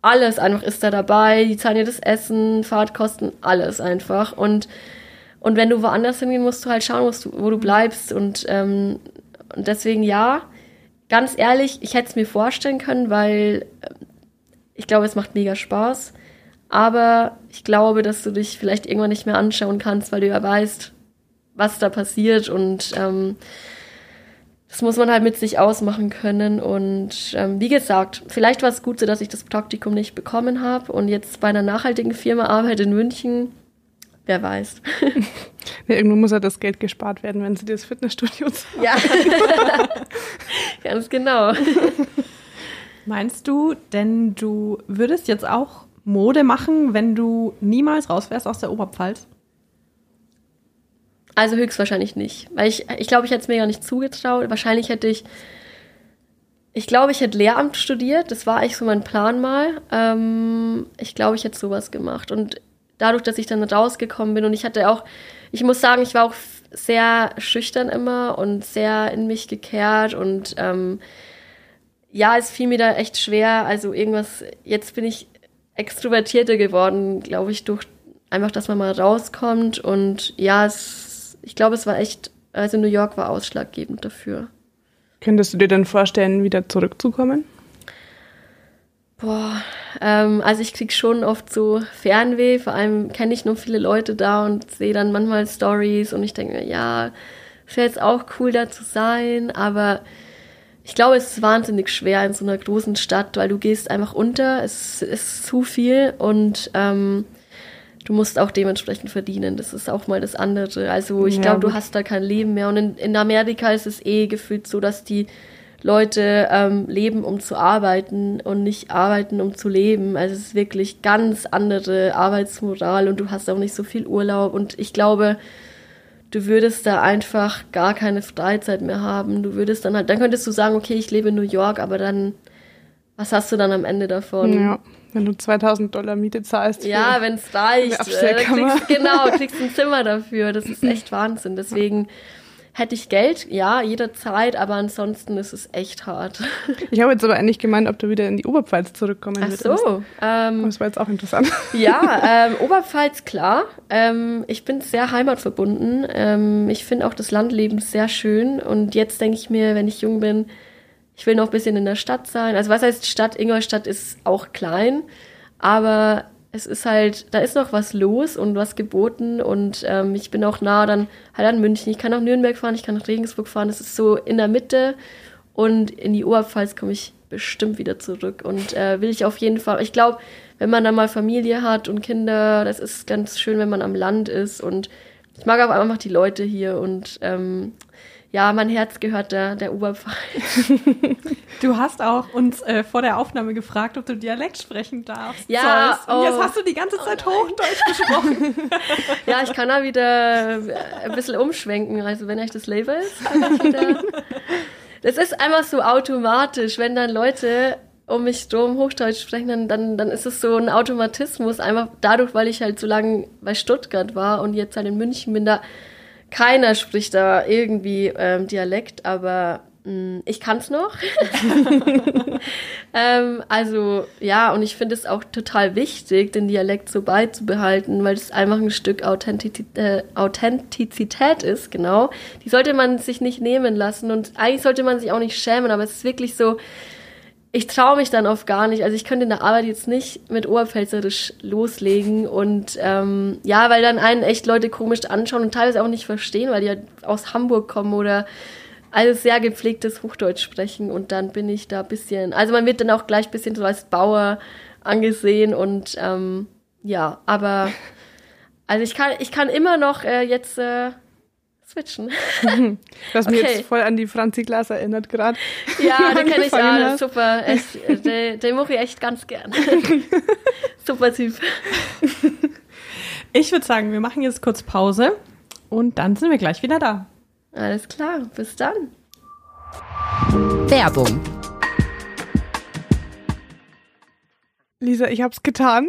Alles einfach ist da dabei. Die zahlen dir das Essen, Fahrtkosten, alles einfach. Und, und wenn du woanders hingehen musst, du halt schauen, du, wo du bleibst. Und, ähm, und deswegen ja, ganz ehrlich, ich hätte es mir vorstellen können, weil äh, ich glaube, es macht mega Spaß. Aber ich glaube, dass du dich vielleicht irgendwann nicht mehr anschauen kannst, weil du ja weißt, was da passiert und ähm, das muss man halt mit sich ausmachen können. Und ähm, wie gesagt, vielleicht war es gut so, dass ich das Praktikum nicht bekommen habe und jetzt bei einer nachhaltigen Firma arbeite in München. Wer weiß. Ja, irgendwo muss ja das Geld gespart werden, wenn sie dir das Fitnessstudio zahlen. Ja, ganz genau. Meinst du, denn du würdest jetzt auch Mode machen, wenn du niemals raus wärst aus der Oberpfalz? Also höchstwahrscheinlich nicht. Weil ich, ich glaube, ich hätte es mir gar nicht zugetraut. Wahrscheinlich hätte ich, ich glaube, ich hätte Lehramt studiert. Das war eigentlich so mein Plan mal. Ähm, ich glaube, ich hätte sowas gemacht. Und dadurch, dass ich dann rausgekommen bin und ich hatte auch, ich muss sagen, ich war auch sehr schüchtern immer und sehr in mich gekehrt und ähm, ja, es fiel mir da echt schwer. Also irgendwas, jetzt bin ich extrovertierter geworden, glaube ich, durch einfach, dass man mal rauskommt. Und ja, es, ich glaube, es war echt, also New York war ausschlaggebend dafür. Könntest du dir denn vorstellen, wieder zurückzukommen? Boah, ähm, also ich krieg schon oft so Fernweh, vor allem kenne ich nur viele Leute da und sehe dann manchmal Stories und ich denke mir, ja, wäre jetzt auch cool da zu sein, aber ich glaube, es ist wahnsinnig schwer in so einer großen Stadt, weil du gehst einfach unter, es ist zu viel und ähm, du musst auch dementsprechend verdienen. Das ist auch mal das andere. Also ich ja. glaube, du hast da kein Leben mehr. Und in, in Amerika ist es eh gefühlt so, dass die Leute ähm, leben, um zu arbeiten und nicht arbeiten, um zu leben. Also es ist wirklich ganz andere Arbeitsmoral und du hast auch nicht so viel Urlaub. Und ich glaube, du würdest da einfach gar keine Freizeit mehr haben. Du würdest dann halt, dann könntest du sagen, okay, ich lebe in New York, aber dann, was hast du dann am Ende davon? Ja, wenn du 2000 Dollar Miete zahlst. Ja, wenn es reicht. Äh, kriegst, genau, kriegst ein Zimmer dafür. Das ist echt Wahnsinn. Deswegen Hätte ich Geld, ja, jederzeit, aber ansonsten ist es echt hart. Ich habe jetzt aber eigentlich gemeint, ob du wieder in die Oberpfalz zurückkommen Ach so. Ähm, das war jetzt auch interessant. Ja, ähm, Oberpfalz, klar. Ähm, ich bin sehr heimatverbunden. Ähm, ich finde auch das Landleben sehr schön. Und jetzt denke ich mir, wenn ich jung bin, ich will noch ein bisschen in der Stadt sein. Also was heißt Stadt? Ingolstadt ist auch klein, aber es ist halt, da ist noch was los und was geboten und ähm, ich bin auch nah dann halt an München. Ich kann nach Nürnberg fahren, ich kann nach Regensburg fahren. Das ist so in der Mitte und in die Oberpfalz komme ich bestimmt wieder zurück und äh, will ich auf jeden Fall. Ich glaube, wenn man dann mal Familie hat und Kinder, das ist ganz schön, wenn man am Land ist und ich mag auch einfach die Leute hier und ähm, ja, mein Herz gehört der, der Oberpfalz. Du hast auch uns äh, vor der Aufnahme gefragt, ob du Dialekt sprechen darfst. Ja. Und oh. jetzt hast du die ganze Zeit oh Hochdeutsch gesprochen. ja, ich kann da wieder äh, ein bisschen umschwenken. Also wenn euch das Label ist, kann ich wieder. Das ist einfach so automatisch, wenn dann Leute um mich drum Hochdeutsch sprechen, dann, dann, dann ist es so ein Automatismus, einfach dadurch, weil ich halt so lange bei Stuttgart war und jetzt halt in München bin, da keiner spricht da irgendwie ähm, Dialekt, aber mh, mm, ich kann es noch. ähm, also ja, und ich finde es auch total wichtig, den Dialekt so beizubehalten, weil es einfach ein Stück Authentizität, äh, Authentizität ist, genau. Die sollte man sich nicht nehmen lassen und eigentlich sollte man sich auch nicht schämen, aber es ist wirklich so, ich traue mich dann oft gar nicht. Also ich könnte in der Arbeit jetzt nicht mit Oberpfälzerisch loslegen und ähm, ja, weil dann einen echt Leute komisch anschauen und teilweise auch nicht verstehen, weil die halt aus Hamburg kommen oder alles sehr gepflegtes Hochdeutsch sprechen und dann bin ich da ein bisschen, also man wird dann auch gleich ein bisschen so als Bauer angesehen und ähm, ja, aber also ich kann, ich kann immer noch äh, jetzt äh, switchen. Hast okay. mich jetzt voll an die Franzi Glas erinnert gerade. Ja, den kenne ich ja, super. Echt, den, den mache ich echt ganz gern. super Typ. Ich würde sagen, wir machen jetzt kurz Pause Und dann sind wir gleich wieder da. Alles klar, bis dann. Werbung. Lisa, ich hab's getan.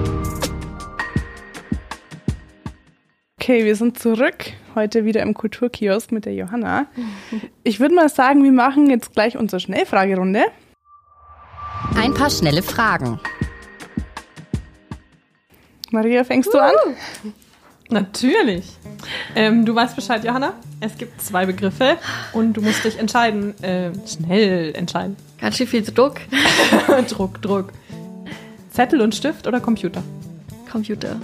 Okay, wir sind zurück. Heute wieder im Kulturkiosk mit der Johanna. Ich würde mal sagen, wir machen jetzt gleich unsere Schnellfragerunde. Ein paar schnelle Fragen. Maria, fängst du an? Natürlich. Ähm, du weißt Bescheid, Johanna. Es gibt zwei Begriffe und du musst dich entscheiden. Äh, schnell entscheiden. Ganz schön viel Druck. Druck, Druck. Zettel und Stift oder Computer? Computer.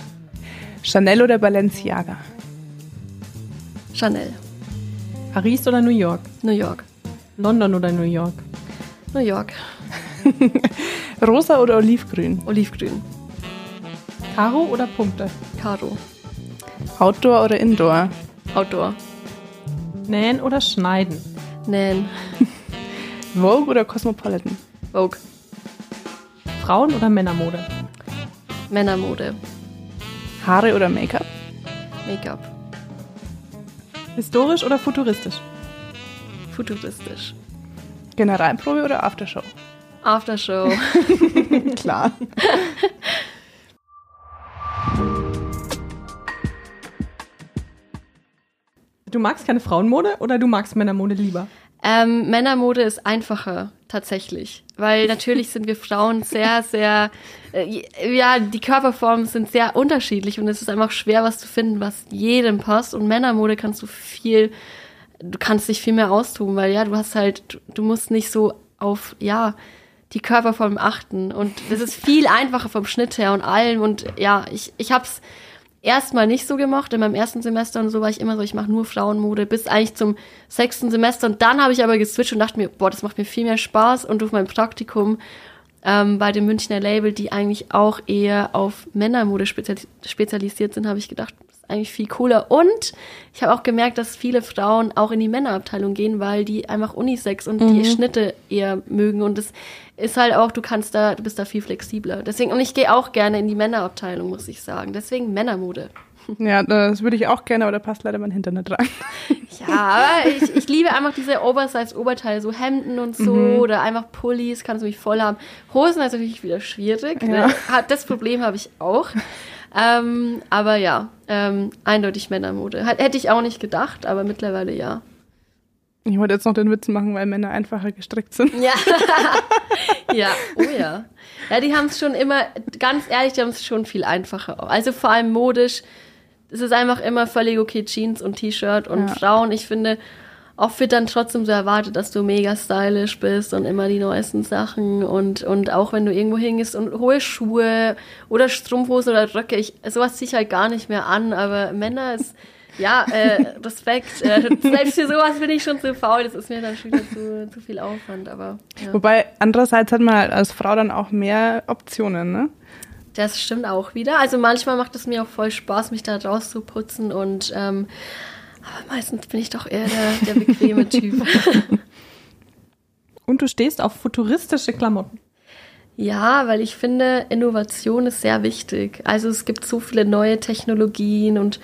Chanel oder Balenciaga? Chanel. Paris oder New York? New York. London oder New York? New York. Rosa oder Olivgrün? Olivgrün. Karo oder Punkte? Karo. Outdoor oder Indoor? Outdoor. Nähen oder schneiden? Nähen. Vogue oder Cosmopolitan? Vogue. Frauen- oder Männermode? Männermode. Haare oder Make-up? Make-up. Historisch oder futuristisch? Futuristisch. Generalprobe oder Aftershow? Aftershow. Klar. Du magst keine Frauenmode oder du magst Männermode lieber? Ähm, Männermode ist einfacher, tatsächlich. Weil natürlich sind wir Frauen sehr, sehr, äh, ja, die Körperformen sind sehr unterschiedlich und es ist einfach schwer, was zu finden, was jedem passt. Und Männermode kannst du viel, du kannst dich viel mehr austoben, weil ja, du hast halt, du, du musst nicht so auf, ja, die Körperform achten. Und das ist viel einfacher vom Schnitt her und allem. Und ja, ich, ich hab's erstmal nicht so gemacht. In meinem ersten Semester und so war ich immer so, ich mache nur Frauenmode bis eigentlich zum sechsten Semester. Und dann habe ich aber geswitcht und dachte mir, boah, das macht mir viel mehr Spaß. Und durch mein Praktikum ähm, bei dem Münchner Label, die eigentlich auch eher auf Männermode spezialis spezialisiert sind, habe ich gedacht, eigentlich viel cooler. Und ich habe auch gemerkt, dass viele Frauen auch in die Männerabteilung gehen, weil die einfach Unisex und die Schnitte eher mögen. Und das ist halt auch, du kannst da, du bist da viel flexibler. Deswegen, und ich gehe auch gerne in die Männerabteilung, muss ich sagen. Deswegen Männermode. Ja, das würde ich auch gerne, aber da passt leider mein Hintern nicht rein. Ja, aber ich, ich liebe einfach diese Oversize-Oberteile, so Hemden und so oder einfach Pullis, kannst du mich voll haben. Hosen ist natürlich wieder schwierig. Ja. Ne? Das Problem habe ich auch. Ähm, aber ja, ähm, eindeutig Männermode. Hätte ich auch nicht gedacht, aber mittlerweile ja. Ich wollte jetzt noch den Witz machen, weil Männer einfacher gestrickt sind. Ja. ja, oh ja. Ja, die haben es schon immer, ganz ehrlich, die haben es schon viel einfacher. Also vor allem modisch. Es ist einfach immer völlig okay, Jeans und T-Shirt und Ja. Frauen. Ich finde, oft wird dann trotzdem so erwartet, dass du mega stylisch bist und immer die neuesten Sachen und, und auch wenn du irgendwo hingehst und hohe Schuhe oder Strumpfhosen oder Röcke, ich, sowas ziehe ich halt gar nicht mehr an, aber Männer ist, ja, äh, Respekt. Äh, selbst für sowas bin ich schon zu faul, das ist mir dann schon wieder zu, zu viel Aufwand, aber ja. Wobei andererseits hat man halt als Frau dann auch mehr Optionen, ne? Das stimmt auch wieder. Also manchmal macht es mir auch voll Spaß, mich da rauszuputzen und ähm, aber meistens bin ich doch eher der, der bequeme Typ. Und du stehst auf futuristische Klamotten. Ja, weil ich finde, Innovation ist sehr wichtig. Also es gibt so viele neue Technologien und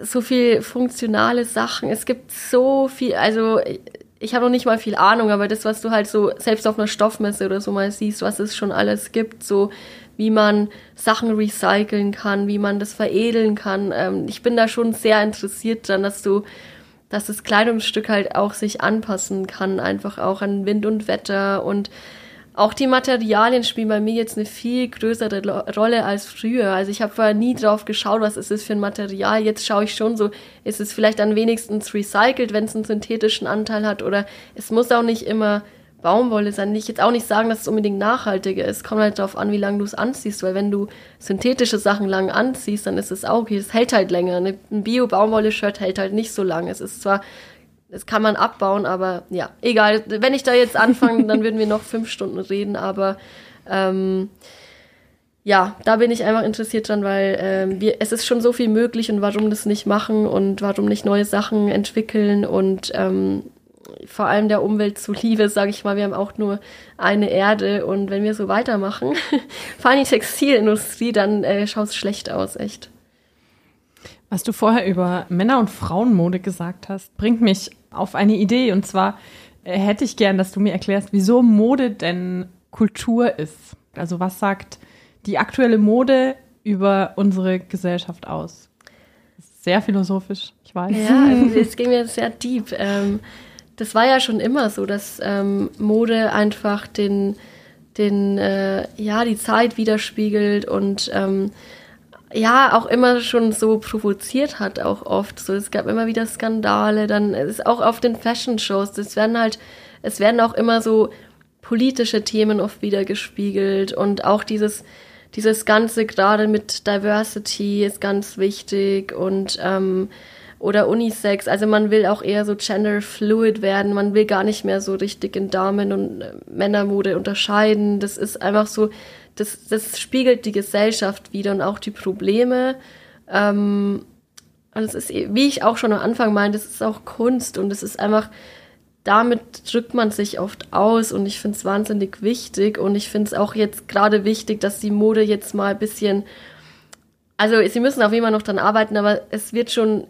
so viel funktionale Sachen. Es gibt so viel, also ich habe noch nicht mal viel Ahnung, aber das, was du halt so selbst auf einer Stoffmesse oder so mal siehst, was es schon alles gibt, so wie man Sachen recyceln kann, wie man das veredeln kann. Ähm, ich bin da schon sehr interessiert dran, dass du, dass das Kleidungsstück halt auch sich anpassen kann, einfach auch an Wind und Wetter und auch die Materialien spielen bei mir jetzt eine viel größere Rolle als früher. Also ich habe vorher nie drauf geschaut, was ist es für ein Material. Jetzt schaue ich schon so, ist es vielleicht dann wenigstens recycelt, wenn es einen synthetischen Anteil hat oder es muss auch nicht immer Baumwolle sein. Ich jetzt auch nicht sagen, dass es unbedingt nachhaltiger ist. Kommt halt darauf an, wie lange du es anziehst, weil wenn du synthetische Sachen lang anziehst, dann ist es auch okay. Es hält halt länger. Ein Bio-Baumwolle-Shirt hält halt nicht so lange. Es ist zwar das kann man abbauen, aber ja, egal. Wenn ich da jetzt anfange, dann würden wir noch fünf Stunden reden, aber ähm, ja, da bin ich einfach interessiert dran, weil ähm, wir, es ist schon so viel möglich und warum das nicht machen und warum nicht neue Sachen entwickeln und ähm, vor allem der Umwelt zuliebe, sage ich mal, wir haben auch nur eine Erde und wenn wir so weitermachen, vor allem die Textilindustrie, dann äh, schaut es schlecht aus, echt. Was du vorher über Männer- und Frauenmode gesagt hast, bringt mich auf eine Idee. Und zwar äh, hätte ich gern, dass du mir erklärst, wieso Mode denn Kultur ist. Also was sagt die aktuelle Mode über unsere Gesellschaft aus? Sehr philosophisch, ich weiß. Ja, also es ging mir sehr deep. Ähm, das war ja schon immer so, dass ähm, Mode einfach den, den äh, ja, die Zeit widerspiegelt und ähm, ja auch immer schon so provoziert hat, auch oft. So, es gab immer wieder Skandale, dann ist auch auf den Fashion-Shows, das werden halt, es werden auch immer so politische Themen oft wieder gespiegelt und auch dieses, dieses Ganze gerade mit Diversity ist ganz wichtig und ähm, oder Unisex, also man will auch eher so gender fluid werden, man will gar nicht mehr so richtig in Damen- und äh, Männermode unterscheiden. Das ist einfach so, das, das spiegelt die Gesellschaft wieder und auch die Probleme. Ähm, und es ist, wie ich auch schon am Anfang meinte, es ist auch Kunst und es ist einfach, damit drückt man sich oft aus und ich finde es wahnsinnig wichtig und ich finde es auch jetzt gerade wichtig, dass die Mode jetzt mal ein bisschen, also sie müssen auf jeden Fall noch dran arbeiten, aber es wird schon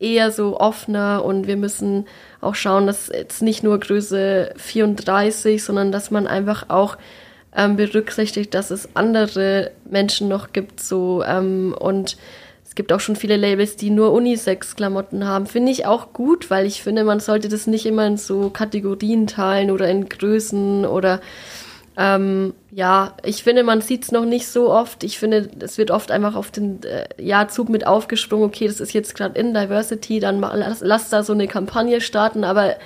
eher so offener und wir müssen auch schauen, dass jetzt nicht nur Größe 34, sondern dass man einfach auch ähm, berücksichtigt, dass es andere Menschen noch gibt, so ähm, und es gibt auch schon viele Labels, die nur Unisex-Klamotten haben. Finde ich auch gut, weil ich finde, man sollte das nicht immer in so Kategorien teilen oder in Größen oder ähm, ja, ich finde, man sieht es noch nicht so oft. Ich finde, es wird oft einfach auf den äh, ja, Zug mit aufgesprungen, okay, das ist jetzt gerade in Diversity, dann lass, lass da so eine Kampagne starten, aber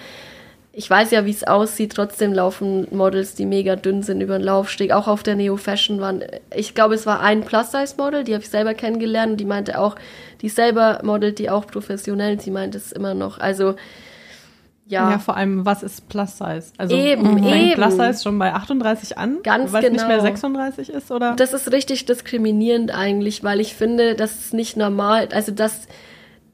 ich weiß ja, wie es aussieht. Trotzdem laufen Models, die mega dünn sind, über den Laufsteg. Auch auf der Neo Fashion waren, ich glaube, es war ein Plus-Size-Model, die habe ich selber kennengelernt und die meinte auch, die selber modelt die auch professionell, sie meint es immer noch. Also, ja. Ja, vor allem, was ist Plus Size? Also eben, eben. Plus Size schon bei 38 an? Ganz weil genau. es nicht mehr 36 ist, oder? Das ist richtig diskriminierend eigentlich, weil ich finde, das ist nicht normal, also dass,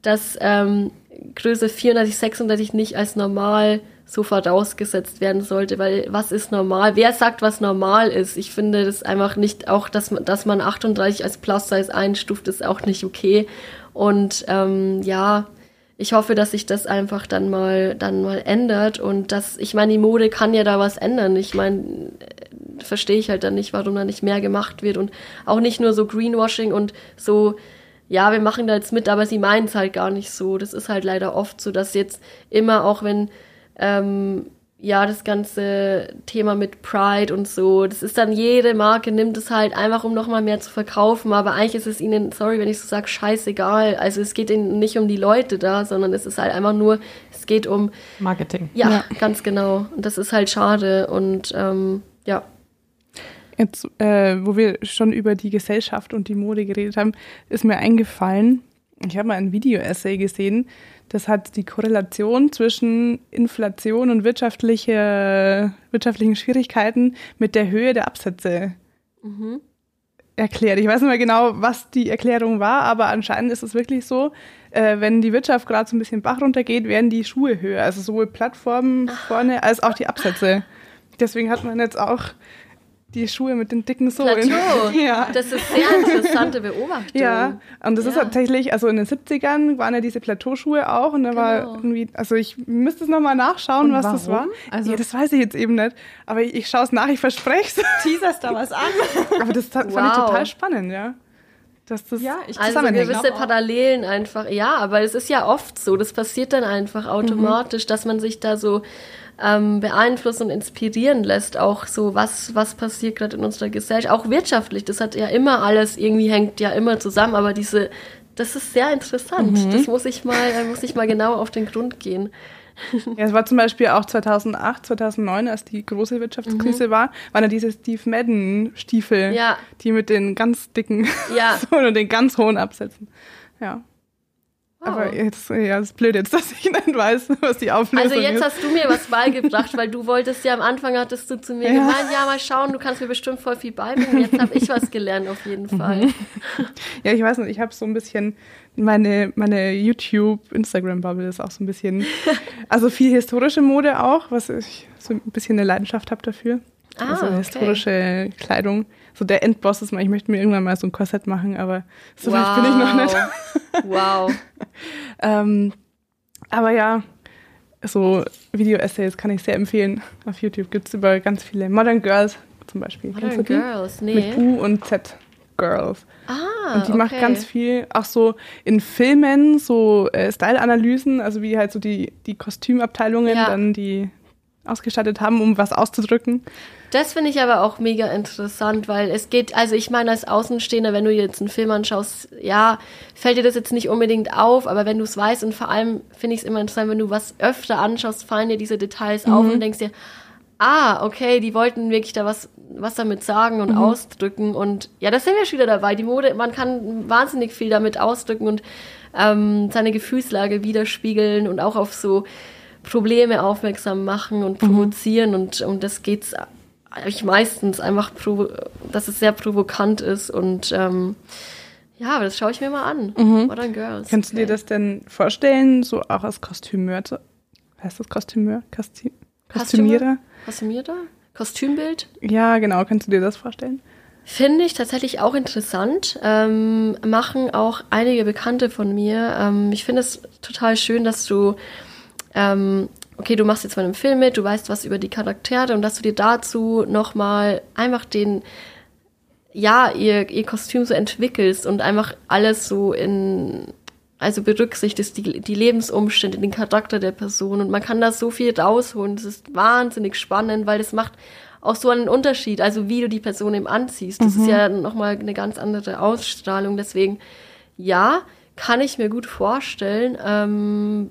dass ähm, Größe 34, 36 nicht als normal so vorausgesetzt werden sollte, weil was ist normal? Wer sagt, was normal ist? Ich finde das einfach nicht, auch dass man, dass man 38 als Plus Size einstuft, ist auch nicht okay. Und ähm, ja, ich hoffe, dass sich das einfach dann mal, dann mal ändert und dass, ich meine, die Mode kann ja da was ändern. Ich meine, äh, verstehe ich halt dann nicht, warum da nicht mehr gemacht wird und auch nicht nur so Greenwashing und so, ja, wir machen da jetzt mit, aber sie meinen es halt gar nicht so. Das ist halt leider oft so, dass jetzt immer auch wenn ähm, ja, das ganze Thema mit Pride und so, das ist dann jede Marke nimmt es halt einfach, um nochmal mehr zu verkaufen, aber eigentlich ist es ihnen, sorry, wenn ich so sage, scheißegal. Also es geht ihnen nicht um die Leute da, sondern es ist halt einfach nur, es geht um Marketing. Ja, ja. ganz genau. Und das ist halt schade und ähm, ja. Jetzt, äh, wo wir schon über die Gesellschaft und die Mode geredet haben, ist mir eingefallen, ich habe mal ein Video-Essay gesehen, das hat die Korrelation zwischen Inflation und wirtschaftliche, wirtschaftlichen Schwierigkeiten mit der Höhe der Absätze mhm. erklärt. Ich weiß nicht mehr genau, was die Erklärung war, aber anscheinend ist es wirklich so, äh, wenn die Wirtschaft gerade so ein bisschen Bach runtergeht, werden die Schuhe höher. Also sowohl Plattformen vorne als auch die Absätze. Deswegen hat man jetzt auch die Schuhe mit den dicken Sohlen. Plateau. ja. Das ist sehr interessante Beobachtung. Ja, und das ist Ja. tatsächlich, also in den 70ern waren ja diese Plateauschuhe auch und da war Genau. irgendwie, also ich müsste es nochmal nachschauen, Und was das war. warum? Also- ja, das weiß ich jetzt eben nicht, aber ich, ich schaue es nach, ich verspreche es. Teaserst da was an? aber das fand ich Wow. total spannend, ja. Dass das Ja, ich- Also gewisse Parallelen einfach. Ja, aber es ist ja oft so. Das passiert dann einfach automatisch, dass man sich da so ähm, beeinflussen und inspirieren lässt. Auch so, was, was passiert gerade in unserer Gesellschaft. Auch wirtschaftlich. Das hat ja immer alles, irgendwie hängt ja immer zusammen. Aber diese, das ist sehr interessant. Das muss ich mal, da muss ich mal genau auf den Grund gehen. Ja, es war zum Beispiel auch 2008, 2009, als die große Wirtschaftskrise war, waren ja diese Steve Madden-Stiefel, Mhm. Ja. die mit den ganz dicken Ja. Und den ganz hohen Absätzen. Ja. Wow. Aber jetzt, ja, ist blöd jetzt, dass ich nicht weiß, was die Auflösung Also jetzt ist. hast du mir was beigebracht, weil du wolltest ja am Anfang hattest du zu mir Ja. gemeint, ja mal schauen, du kannst mir bestimmt voll viel beibringen. Jetzt habe ich was gelernt auf jeden Fall. Ja, ich weiß nicht, ich habe so ein bisschen meine, meine YouTube-Instagram-Bubble ist auch so ein bisschen, also viel historische Mode auch, was ich so ein bisschen eine Leidenschaft habe dafür. Ah, also okay. historische Kleidung. So der Endboss ist mal, ich möchte mir irgendwann mal so ein Korsett machen, aber so weit bin ich noch nicht. Wow. Ähm, aber ja, so Video-Essays kann ich sehr empfehlen. Auf YouTube gibt es über ganz viele Modern Girls zum Beispiel. Modern? Girls, nee. Mit U und Z Girls. Ah, Und die okay. macht ganz viel, auch so in Filmen, so äh, Style-Analysen, also wie halt so die, die Kostümabteilungen Ja. dann die ausgestattet haben, um was auszudrücken. Das finde ich aber auch mega interessant, weil es geht, also ich meine als Außenstehender, wenn du jetzt einen Film anschaust, ja, fällt dir das jetzt nicht unbedingt auf, aber wenn du es weißt und vor allem finde ich es immer interessant, wenn du was öfter anschaust, fallen dir diese Details auf und denkst dir, ah, okay, die wollten wirklich da was, was damit sagen und ausdrücken und ja, das sind wir schon wieder dabei. Die Mode, man kann wahnsinnig viel damit ausdrücken und ähm, seine Gefühlslage widerspiegeln und auch auf so Probleme aufmerksam machen und provozieren und um das geht's eigentlich meistens einfach, provo dass es sehr provokant ist und ähm, ja, aber das schaue ich mir mal an. Modern Girls. Kannst du dir das denn vorstellen, so auch als Kostümeur? zu- Heißt das Kostümeur? Kostü Kostümierer? Kostümierter? Kostümbild? Ja, genau. Kannst du dir das vorstellen? Finde ich tatsächlich auch interessant. Ähm, machen auch einige Bekannte von mir. Ähm, ich finde es total schön, dass du, ähm, okay, du machst jetzt mal einen Film mit, du weißt was über die Charaktere und dass du dir dazu nochmal einfach den, ja, ihr, ihr Kostüm so entwickelst und einfach alles so in, also berücksichtigst die, die Lebensumstände, den Charakter der Person und man kann da so viel rausholen. Das ist wahnsinnig spannend, weil das macht auch so einen Unterschied, also wie du die Person eben anziehst. Das ist ja nochmal eine ganz andere Ausstrahlung. Deswegen, ja, kann ich mir gut vorstellen. Ähm,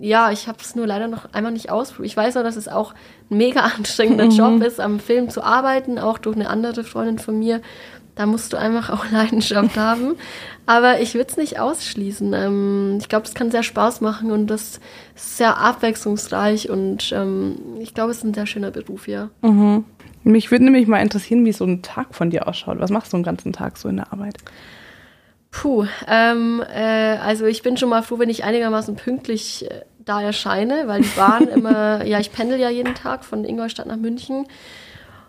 ja, ich habe es nur leider noch einmal nicht ausprobiert. Ich weiß auch, dass es auch ein mega anstrengender Job ist, am Film zu arbeiten, auch durch eine andere Freundin von mir. Da musst du einfach auch Leidenschaft haben. Aber ich würde es nicht ausschließen. Ähm, ich glaube, es kann sehr Spaß machen und das ist sehr abwechslungsreich und ähm, ich glaube, es ist ein sehr schöner Beruf, ja. Mich würde nämlich mal interessieren, wie so ein Tag von dir ausschaut. Was machst du den ganzen Tag so in der Arbeit? Puh, ähm, äh, also ich bin schon mal froh, wenn ich einigermaßen pünktlich äh, da erscheine, weil die Bahn immer, ja, ich pendel ja jeden Tag von Ingolstadt nach München.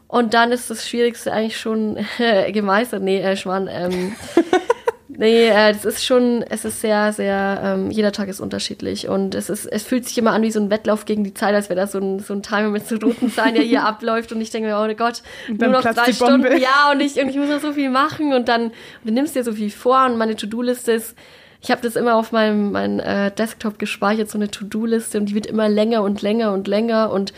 Und dann ist das Schwierigste eigentlich schon äh, gemeistert. Nee, äh, Schwan, ähm, nee, äh, das ist schon, es ist sehr, sehr, ähm, jeder Tag ist unterschiedlich. Und es ist, es fühlt sich immer an wie so ein Wettlauf gegen die Zeit, als wäre da so ein, so ein Timer mit so roten Zahlen, der hier abläuft. Und ich denke mir, oh Gott, nur noch drei. Stunden. Ja, und ich, und ich muss noch so viel machen. Und dann, und du nimmst dir so viel vor und meine To-Do-Liste ist, ich habe das immer auf meinem, meinem äh, Desktop gespeichert, so eine To-Do-Liste und die wird immer länger und länger und länger und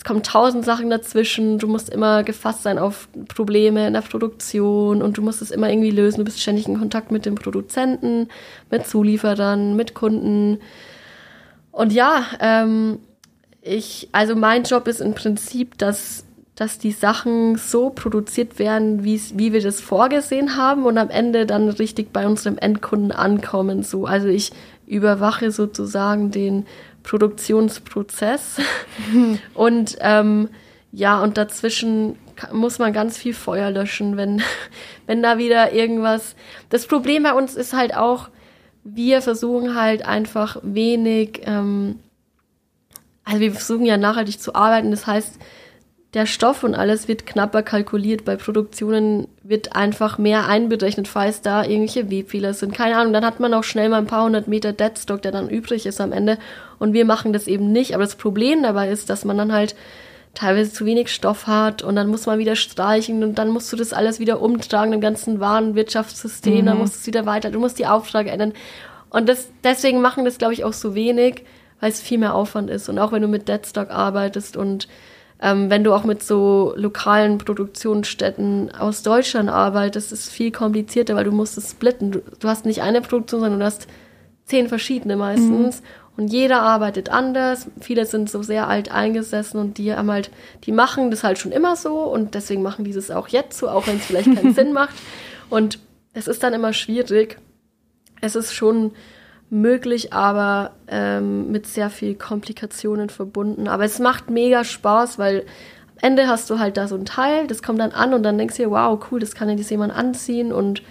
es kommen tausend Sachen dazwischen. Du musst immer gefasst sein auf Probleme in der Produktion und du musst es immer irgendwie lösen. Du bist ständig in Kontakt mit dem Produzenten, mit Zulieferern, mit Kunden. Und ja, ähm, ich, also mein Job ist im Prinzip, dass, dass die Sachen so produziert werden, wie wir das vorgesehen haben und am Ende dann richtig bei unserem Endkunden ankommen. So, also ich überwache sozusagen den Produktionsprozess und ähm, ja, und dazwischen muss man ganz viel Feuer löschen, wenn, wenn da wieder irgendwas. Das Problem bei uns ist halt auch, wir versuchen halt einfach wenig, ähm, also wir versuchen ja nachhaltig zu arbeiten. Das heißt, der Stoff und alles wird knapper kalkuliert. Bei Produktionen wird einfach mehr einberechnet, falls da irgendwelche Webfehler sind. Keine Ahnung, dann hat man auch schnell mal ein paar hundert Meter Deadstock, der dann übrig ist am Ende. Und wir machen das eben nicht. Aber das Problem dabei ist, dass man dann halt teilweise zu wenig Stoff hat und dann muss man wieder streichen und dann musst du das alles wieder umtragen, im ganzen Warenwirtschaftssystem, mhm. dann musst du es wieder weiter, du musst die Aufträge ändern. Und das, deswegen machen das, glaube ich, auch so wenig, weil es viel mehr Aufwand ist. Und auch wenn du mit Deadstock arbeitest und ähm, wenn du auch mit so lokalen Produktionsstätten aus Deutschland arbeitest, ist es viel komplizierter, weil du musst es splitten. Du, du, hast nicht eine Produktion, sondern du hast zehn verschiedene meistens. Mhm. Und jeder arbeitet anders. Viele sind so sehr alt eingesessen und die haben halt, die machen das halt schon immer so und deswegen machen die das auch jetzt so, auch wenn es vielleicht keinen Sinn macht. Und es ist dann immer schwierig. Es ist schon möglich, aber ähm, mit sehr viel Komplikationen verbunden. Aber es macht mega Spaß, weil am Ende hast du halt da so ein Teil, das kommt dann an und dann denkst du dir, wow, cool, das kann ja jetzt jemand anziehen und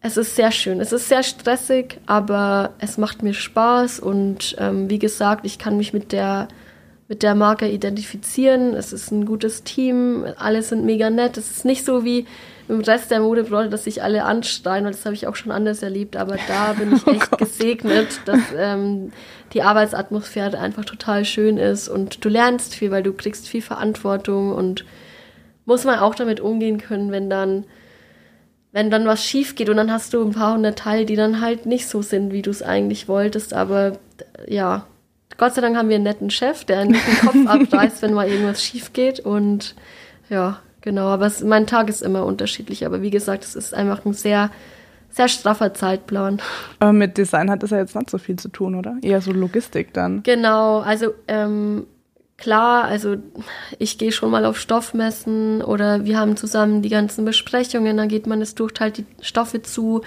es ist sehr schön. Es ist sehr stressig, aber es macht mir Spaß und ähm, wie gesagt, ich kann mich mit der mit der Marke identifizieren. Es ist ein gutes Team, alle sind mega nett. Es ist nicht so wie im Rest der Modebranche, dass sich alle anstreuen, weil das habe ich auch schon anders erlebt. Aber da bin ich oh echt oh gesegnet, dass ähm, die Arbeitsatmosphäre einfach total schön ist und du lernst viel, weil du kriegst viel Verantwortung und muss man auch damit umgehen können, wenn dann wenn dann was schief geht und dann hast du ein paar hundert Teile, die dann halt nicht so sind, wie du es eigentlich wolltest. Aber ja, Gott sei Dank haben wir einen netten Chef, der nicht den Kopf abreißt, wenn mal irgendwas schief geht. Und ja, Genau, aber es, mein Tag ist immer unterschiedlich. Aber wie gesagt, es ist einfach ein sehr, sehr straffer Zeitplan. Aber mit Design hat das ja jetzt nicht so viel zu tun, oder? Eher so Logistik dann. Genau, also ähm, klar, also ich gehe schon mal auf Stoffmessen oder wir haben zusammen die ganzen Besprechungen, dann geht man es durch, teilt die Stoffe zu.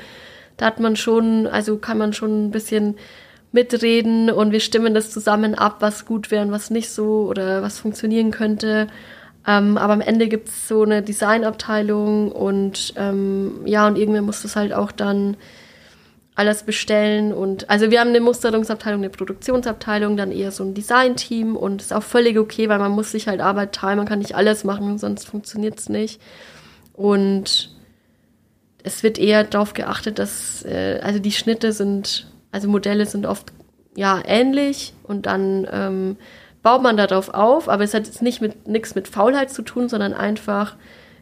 Da hat man schon, also kann man schon ein bisschen mitreden und wir stimmen das zusammen ab, was gut wäre und was nicht so oder was funktionieren könnte. Ähm, aber am Ende gibt es so eine Designabteilung und ähm, ja, und irgendwer muss das halt auch dann alles bestellen und also wir haben eine Musterungsabteilung, eine Produktionsabteilung, dann eher so ein Designteam und ist auch völlig okay, weil man muss sich halt Arbeit teilen, man kann nicht alles machen, sonst funktioniert es nicht. Und es wird eher darauf geachtet, dass äh, also die Schnitte sind, also Modelle sind oft ja ähnlich und dann ähm, baut man darauf auf, aber es hat jetzt nicht mit nichts mit Faulheit zu tun, sondern einfach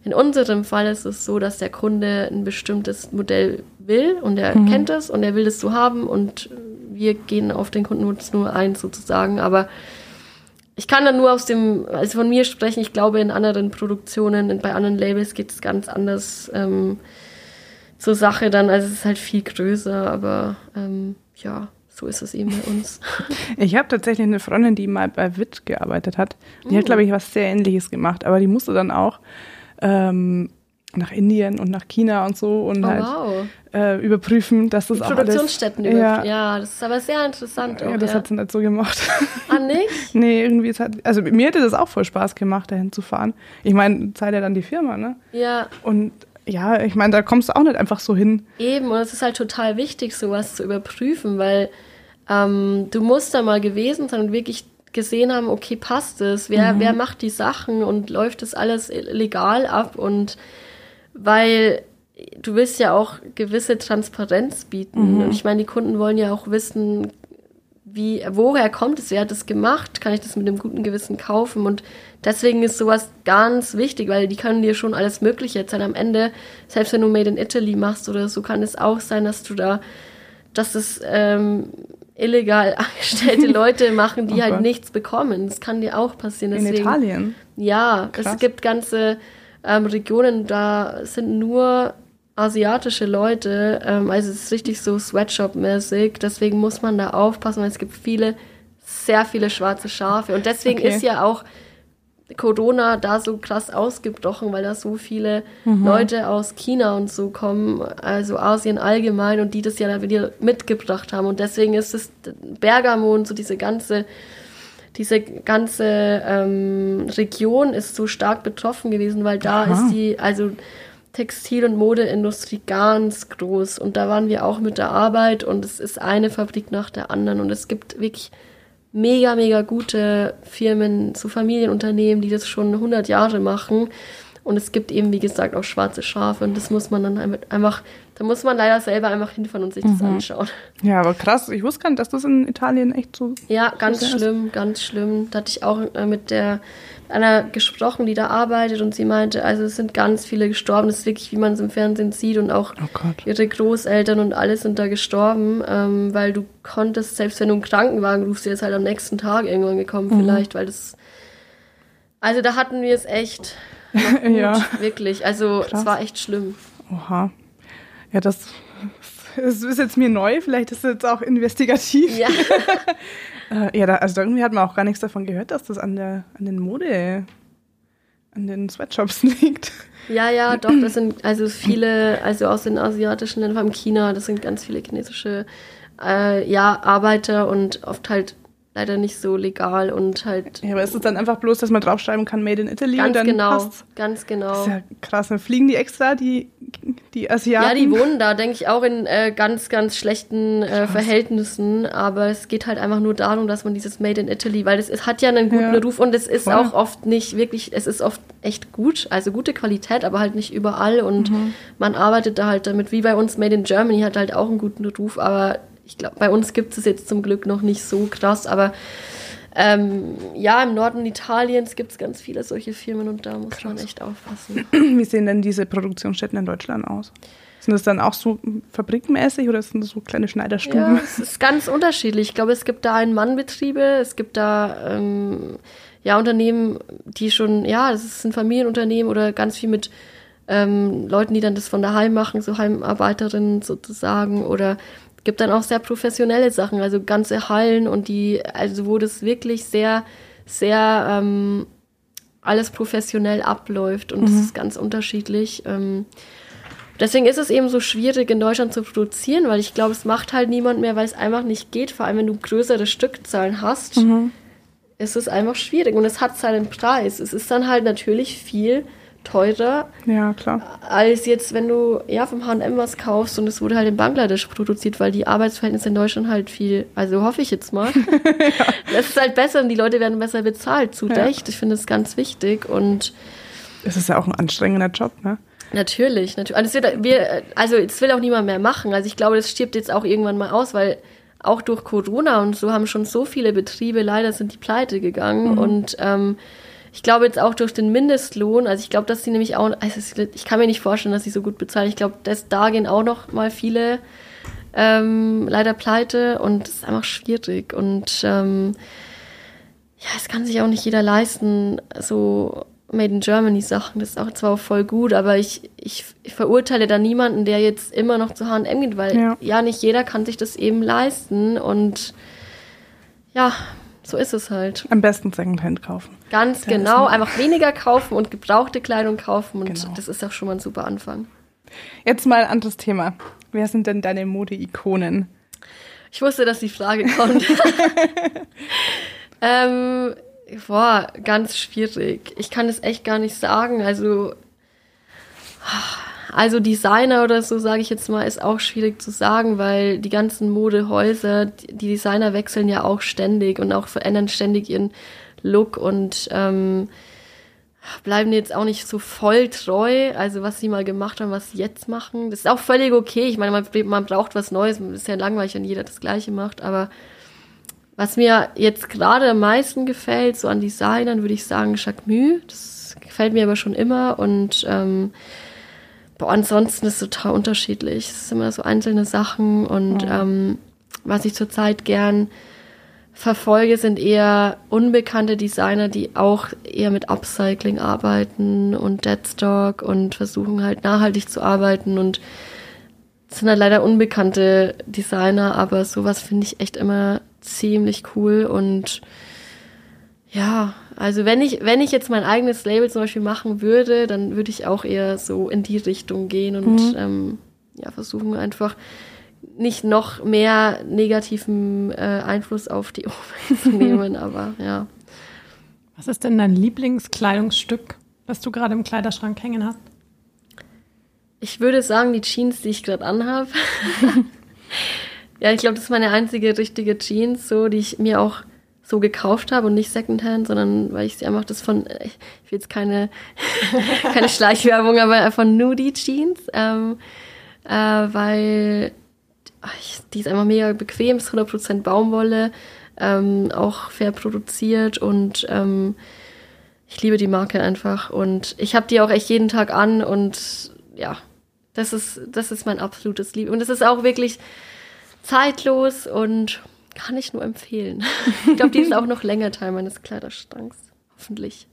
in unserem Fall ist es so, dass der Kunde ein bestimmtes Modell will und er mhm. kennt es und er will es so haben und wir gehen auf den Kundenwunsch nur ein sozusagen, aber ich kann dann nur aus dem, also von mir sprechen, ich glaube in anderen Produktionen, bei anderen Labels geht es ganz anders ähm, zur Sache dann, also es ist halt viel größer, aber ähm, ja so ist es eben bei uns. Ich habe tatsächlich eine Freundin, die mal bei WIT gearbeitet hat. Die mm. hat, glaube ich, was sehr Ähnliches gemacht, aber die musste dann auch ähm, nach Indien und nach China und so und oh, halt wow. äh, überprüfen, dass das die auch Produktionsstätten alles, ja, ja, das ist aber sehr interessant. Ja, auch, das ja. hat sie nicht so gemacht. Ah, nicht? nee, irgendwie, es hat, also mir hätte das auch voll Spaß gemacht, dahin zu fahren. Ich meine, zahlt ja dann die Firma, ne? Ja. Und ja, ich meine, da kommst du auch nicht einfach so hin. Eben, und es ist halt total wichtig, sowas zu überprüfen, weil ähm, du musst da mal gewesen sein und wirklich gesehen haben, okay, passt es? Wer, mhm. wer macht die Sachen und läuft das alles legal ab? Und weil du willst ja auch gewisse Transparenz bieten. Mhm. Und ich meine, die Kunden wollen ja auch wissen, wie, woher kommt es, wer hat das gemacht, kann ich das mit einem guten Gewissen kaufen? Und deswegen ist sowas ganz wichtig, weil die können dir schon alles Mögliche erzählen. Am Ende, selbst wenn du Made in Italy machst oder so, kann es auch sein, dass du da, dass es ähm, illegal angestellte Leute machen, die oh halt Gott. nichts bekommen. Das kann dir auch passieren. Deswegen, In Italien? Ja, Krass. es gibt ganze ähm, Regionen, da sind nur asiatische Leute, ähm, also es ist richtig so Sweatshop-mäßig, deswegen muss man da aufpassen, weil es gibt viele, sehr viele schwarze Schafe und deswegen okay. ist ja auch Corona da so krass ausgebrochen, weil da so viele mhm. Leute aus China und so kommen, also Asien allgemein und die das ja dann wieder mitgebracht haben. Und deswegen ist es Bergamo und so diese ganze, diese ganze ähm, Region ist so stark betroffen gewesen, weil da Aha. ist die, also Textil- und Modeindustrie ganz groß. Und da waren wir auch mit der Arbeit und es ist eine Fabrik nach der anderen und es gibt wirklich mega, mega gute Firmen, so Familienunternehmen, die das schon 100 Jahre machen. Und es gibt eben, wie gesagt, auch schwarze Schafe und das muss man dann einfach, da muss man leider selber einfach hinfahren und sich das Mhm. anschauen. Ja, aber krass. Ich wusste gar nicht, dass das in Italien echt so. Ja, ganz ist. schlimm, ganz schlimm. Da hatte ich auch äh, mit der einer gesprochen, die da arbeitet und sie meinte, also es sind ganz viele gestorben. Das ist wirklich, wie man es im Fernsehen sieht und auch Oh ihre Großeltern und alle sind da gestorben, ähm, weil du konntest, selbst wenn du einen Krankenwagen rufst, der ist halt am nächsten Tag irgendwann gekommen Mhm. vielleicht, weil das also da hatten wir es echt gut, Ja. wirklich. Also Krass. es war echt schlimm. Oha. Ja, das, das ist jetzt mir neu. Vielleicht ist es jetzt auch investigativ. Ja. Äh, ja, da, also irgendwie hat man auch gar nichts davon gehört, dass das an der an den Mode, an den Sweatshops liegt. Ja, ja, doch, das sind also viele, also aus den asiatischen Ländern, vor allem China, das sind ganz viele chinesische äh, ja, Arbeiter und oft halt leider nicht so legal und halt Ja, aber ist es dann einfach bloß, dass man draufschreiben kann Made in Italy und ganz dann genau, passt's? ganz Das genau. ist ja krass. Dann fliegen die extra, die, die Asiaten. Ja, die wohnen da, denke ich, auch in äh, ganz, ganz schlechten äh, Verhältnissen. Aber es geht halt einfach nur darum, dass man dieses Made in Italy, weil es, es hat ja einen guten Ja, Ruf und es ist voll. auch oft nicht wirklich, es ist oft echt gut, also gute Qualität, aber halt nicht überall. Und Mhm. man arbeitet da halt damit, wie bei uns Made in Germany hat halt auch einen guten Ruf, aber ich glaube, bei uns gibt es jetzt zum Glück noch nicht so krass, aber ähm, ja, im Norden Italiens gibt es ganz viele solche Firmen und da muss man echt aufpassen. Wie sehen denn diese Produktionsstätten in Deutschland aus? Sind das dann auch so fabrikmäßig oder sind das so kleine Ja, Schneiderstuben? es ist ganz unterschiedlich. Ich glaube, es gibt da Ein-Mann-Betriebe, es gibt da ähm, ja Unternehmen, die schon, ja, das sind Familienunternehmen oder ganz viel mit ähm, Leuten, die dann das von daheim machen, so Heimarbeiterinnen sozusagen oder gibt dann auch sehr professionelle Sachen, also ganze Hallen und die, also wo das wirklich sehr, sehr ähm, alles professionell abläuft und das ist ganz unterschiedlich. Ähm, Deswegen ist es eben so schwierig, in Deutschland zu produzieren, weil ich glaube, es macht halt niemand mehr, weil es einfach nicht geht. Vor allem, wenn du größere Stückzahlen hast, ist es einfach schwierig und es hat seinen Preis. Es ist dann halt natürlich viel teurer, Ja, klar. als jetzt, wenn du ja vom H&M was kaufst und es wurde halt in Bangladesch produziert, weil die Arbeitsverhältnisse in Deutschland halt viel, also hoffe ich jetzt mal. Das ist halt besser und die Leute werden besser bezahlt, zu Ja. Recht. Ich finde es ganz wichtig und Es ist ja auch ein anstrengender Job, ne? Natürlich, natürlich. Und es wird, wir, also es will auch niemand mehr machen. Also ich glaube, das stirbt jetzt auch irgendwann mal aus, weil auch durch Corona und so haben schon so viele Betriebe leider sind die pleite gegangen und ähm, ich glaube jetzt auch durch den Mindestlohn, also ich glaube, dass sie nämlich auch, also ich kann mir nicht vorstellen, dass sie so gut bezahlen. Ich glaube, dass da gehen auch noch mal viele ähm, leider pleite und es ist einfach schwierig und ähm, ja, es kann sich auch nicht jeder leisten, so Made in Germany Sachen. Das ist auch zwar voll gut, aber ich, ich, ich verurteile da niemanden, der jetzt immer noch zu H&M geht, weil Ja. ja. nicht jeder kann sich das eben leisten und ja, so ist es halt. Am besten Secondhand kaufen. Ganz Da genau, einfach weniger kaufen und gebrauchte Kleidung kaufen und Genau. das ist auch schon mal ein super Anfang. Jetzt mal ein anderes Thema. Wer sind denn deine Mode-Ikonen? Ich wusste, dass die Frage kommt. ähm, boah, ganz schwierig. Ich kann es echt gar nicht sagen. Also, also Designer oder so, sage ich jetzt mal, ist auch schwierig zu sagen, weil die ganzen Modehäuser, die Designer wechseln ja auch ständig und auch verändern ständig ihren Look und ähm, bleiben jetzt auch nicht so voll treu, also was sie mal gemacht haben, was sie jetzt machen. Das ist auch völlig okay. Ich meine, man, man braucht was Neues. Es ist ja langweilig, wenn jeder das Gleiche macht. Aber was mir jetzt gerade am meisten gefällt, so an Designern, würde ich sagen Jacquemus. Das gefällt mir aber schon immer. Und ähm, boah, ansonsten ist es total unterschiedlich. Es sind immer so einzelne Sachen. Und ähm, was ich zurzeit gern verfolge, sind eher unbekannte Designer, die auch eher mit Upcycling arbeiten und Deadstock und versuchen halt nachhaltig zu arbeiten und es sind halt leider unbekannte Designer, aber sowas finde ich echt immer ziemlich cool und ja, also wenn ich, wenn ich jetzt mein eigenes Label zum Beispiel machen würde, dann würde ich auch eher so in die Richtung gehen und ähm, ja, versuchen einfach nicht noch mehr negativen äh, Einfluss auf die Umwelt zu nehmen, aber ja. Was ist denn dein Lieblingskleidungsstück, das du gerade im Kleiderschrank hängen hast? Ich würde sagen, die Jeans, die ich gerade anhabe. ja, ich glaube, das ist meine einzige richtige Jeans, so, die ich mir auch so gekauft habe und nicht Secondhand, sondern weil ich sie einfach das von, ich will jetzt keine, keine Schleichwerbung, aber von Nudie Jeans, ähm, äh, weil ich, die ist einfach mega bequem, ist 100% Baumwolle, ähm, auch fair produziert und ähm, ich liebe die Marke einfach und ich habe die auch echt jeden Tag an und ja, das ist, das ist mein absolutes Liebe. Und es ist auch wirklich zeitlos und kann ich nur empfehlen. ich glaube, die ist auch noch länger Teil meines Kleiderschranks. Hoffentlich.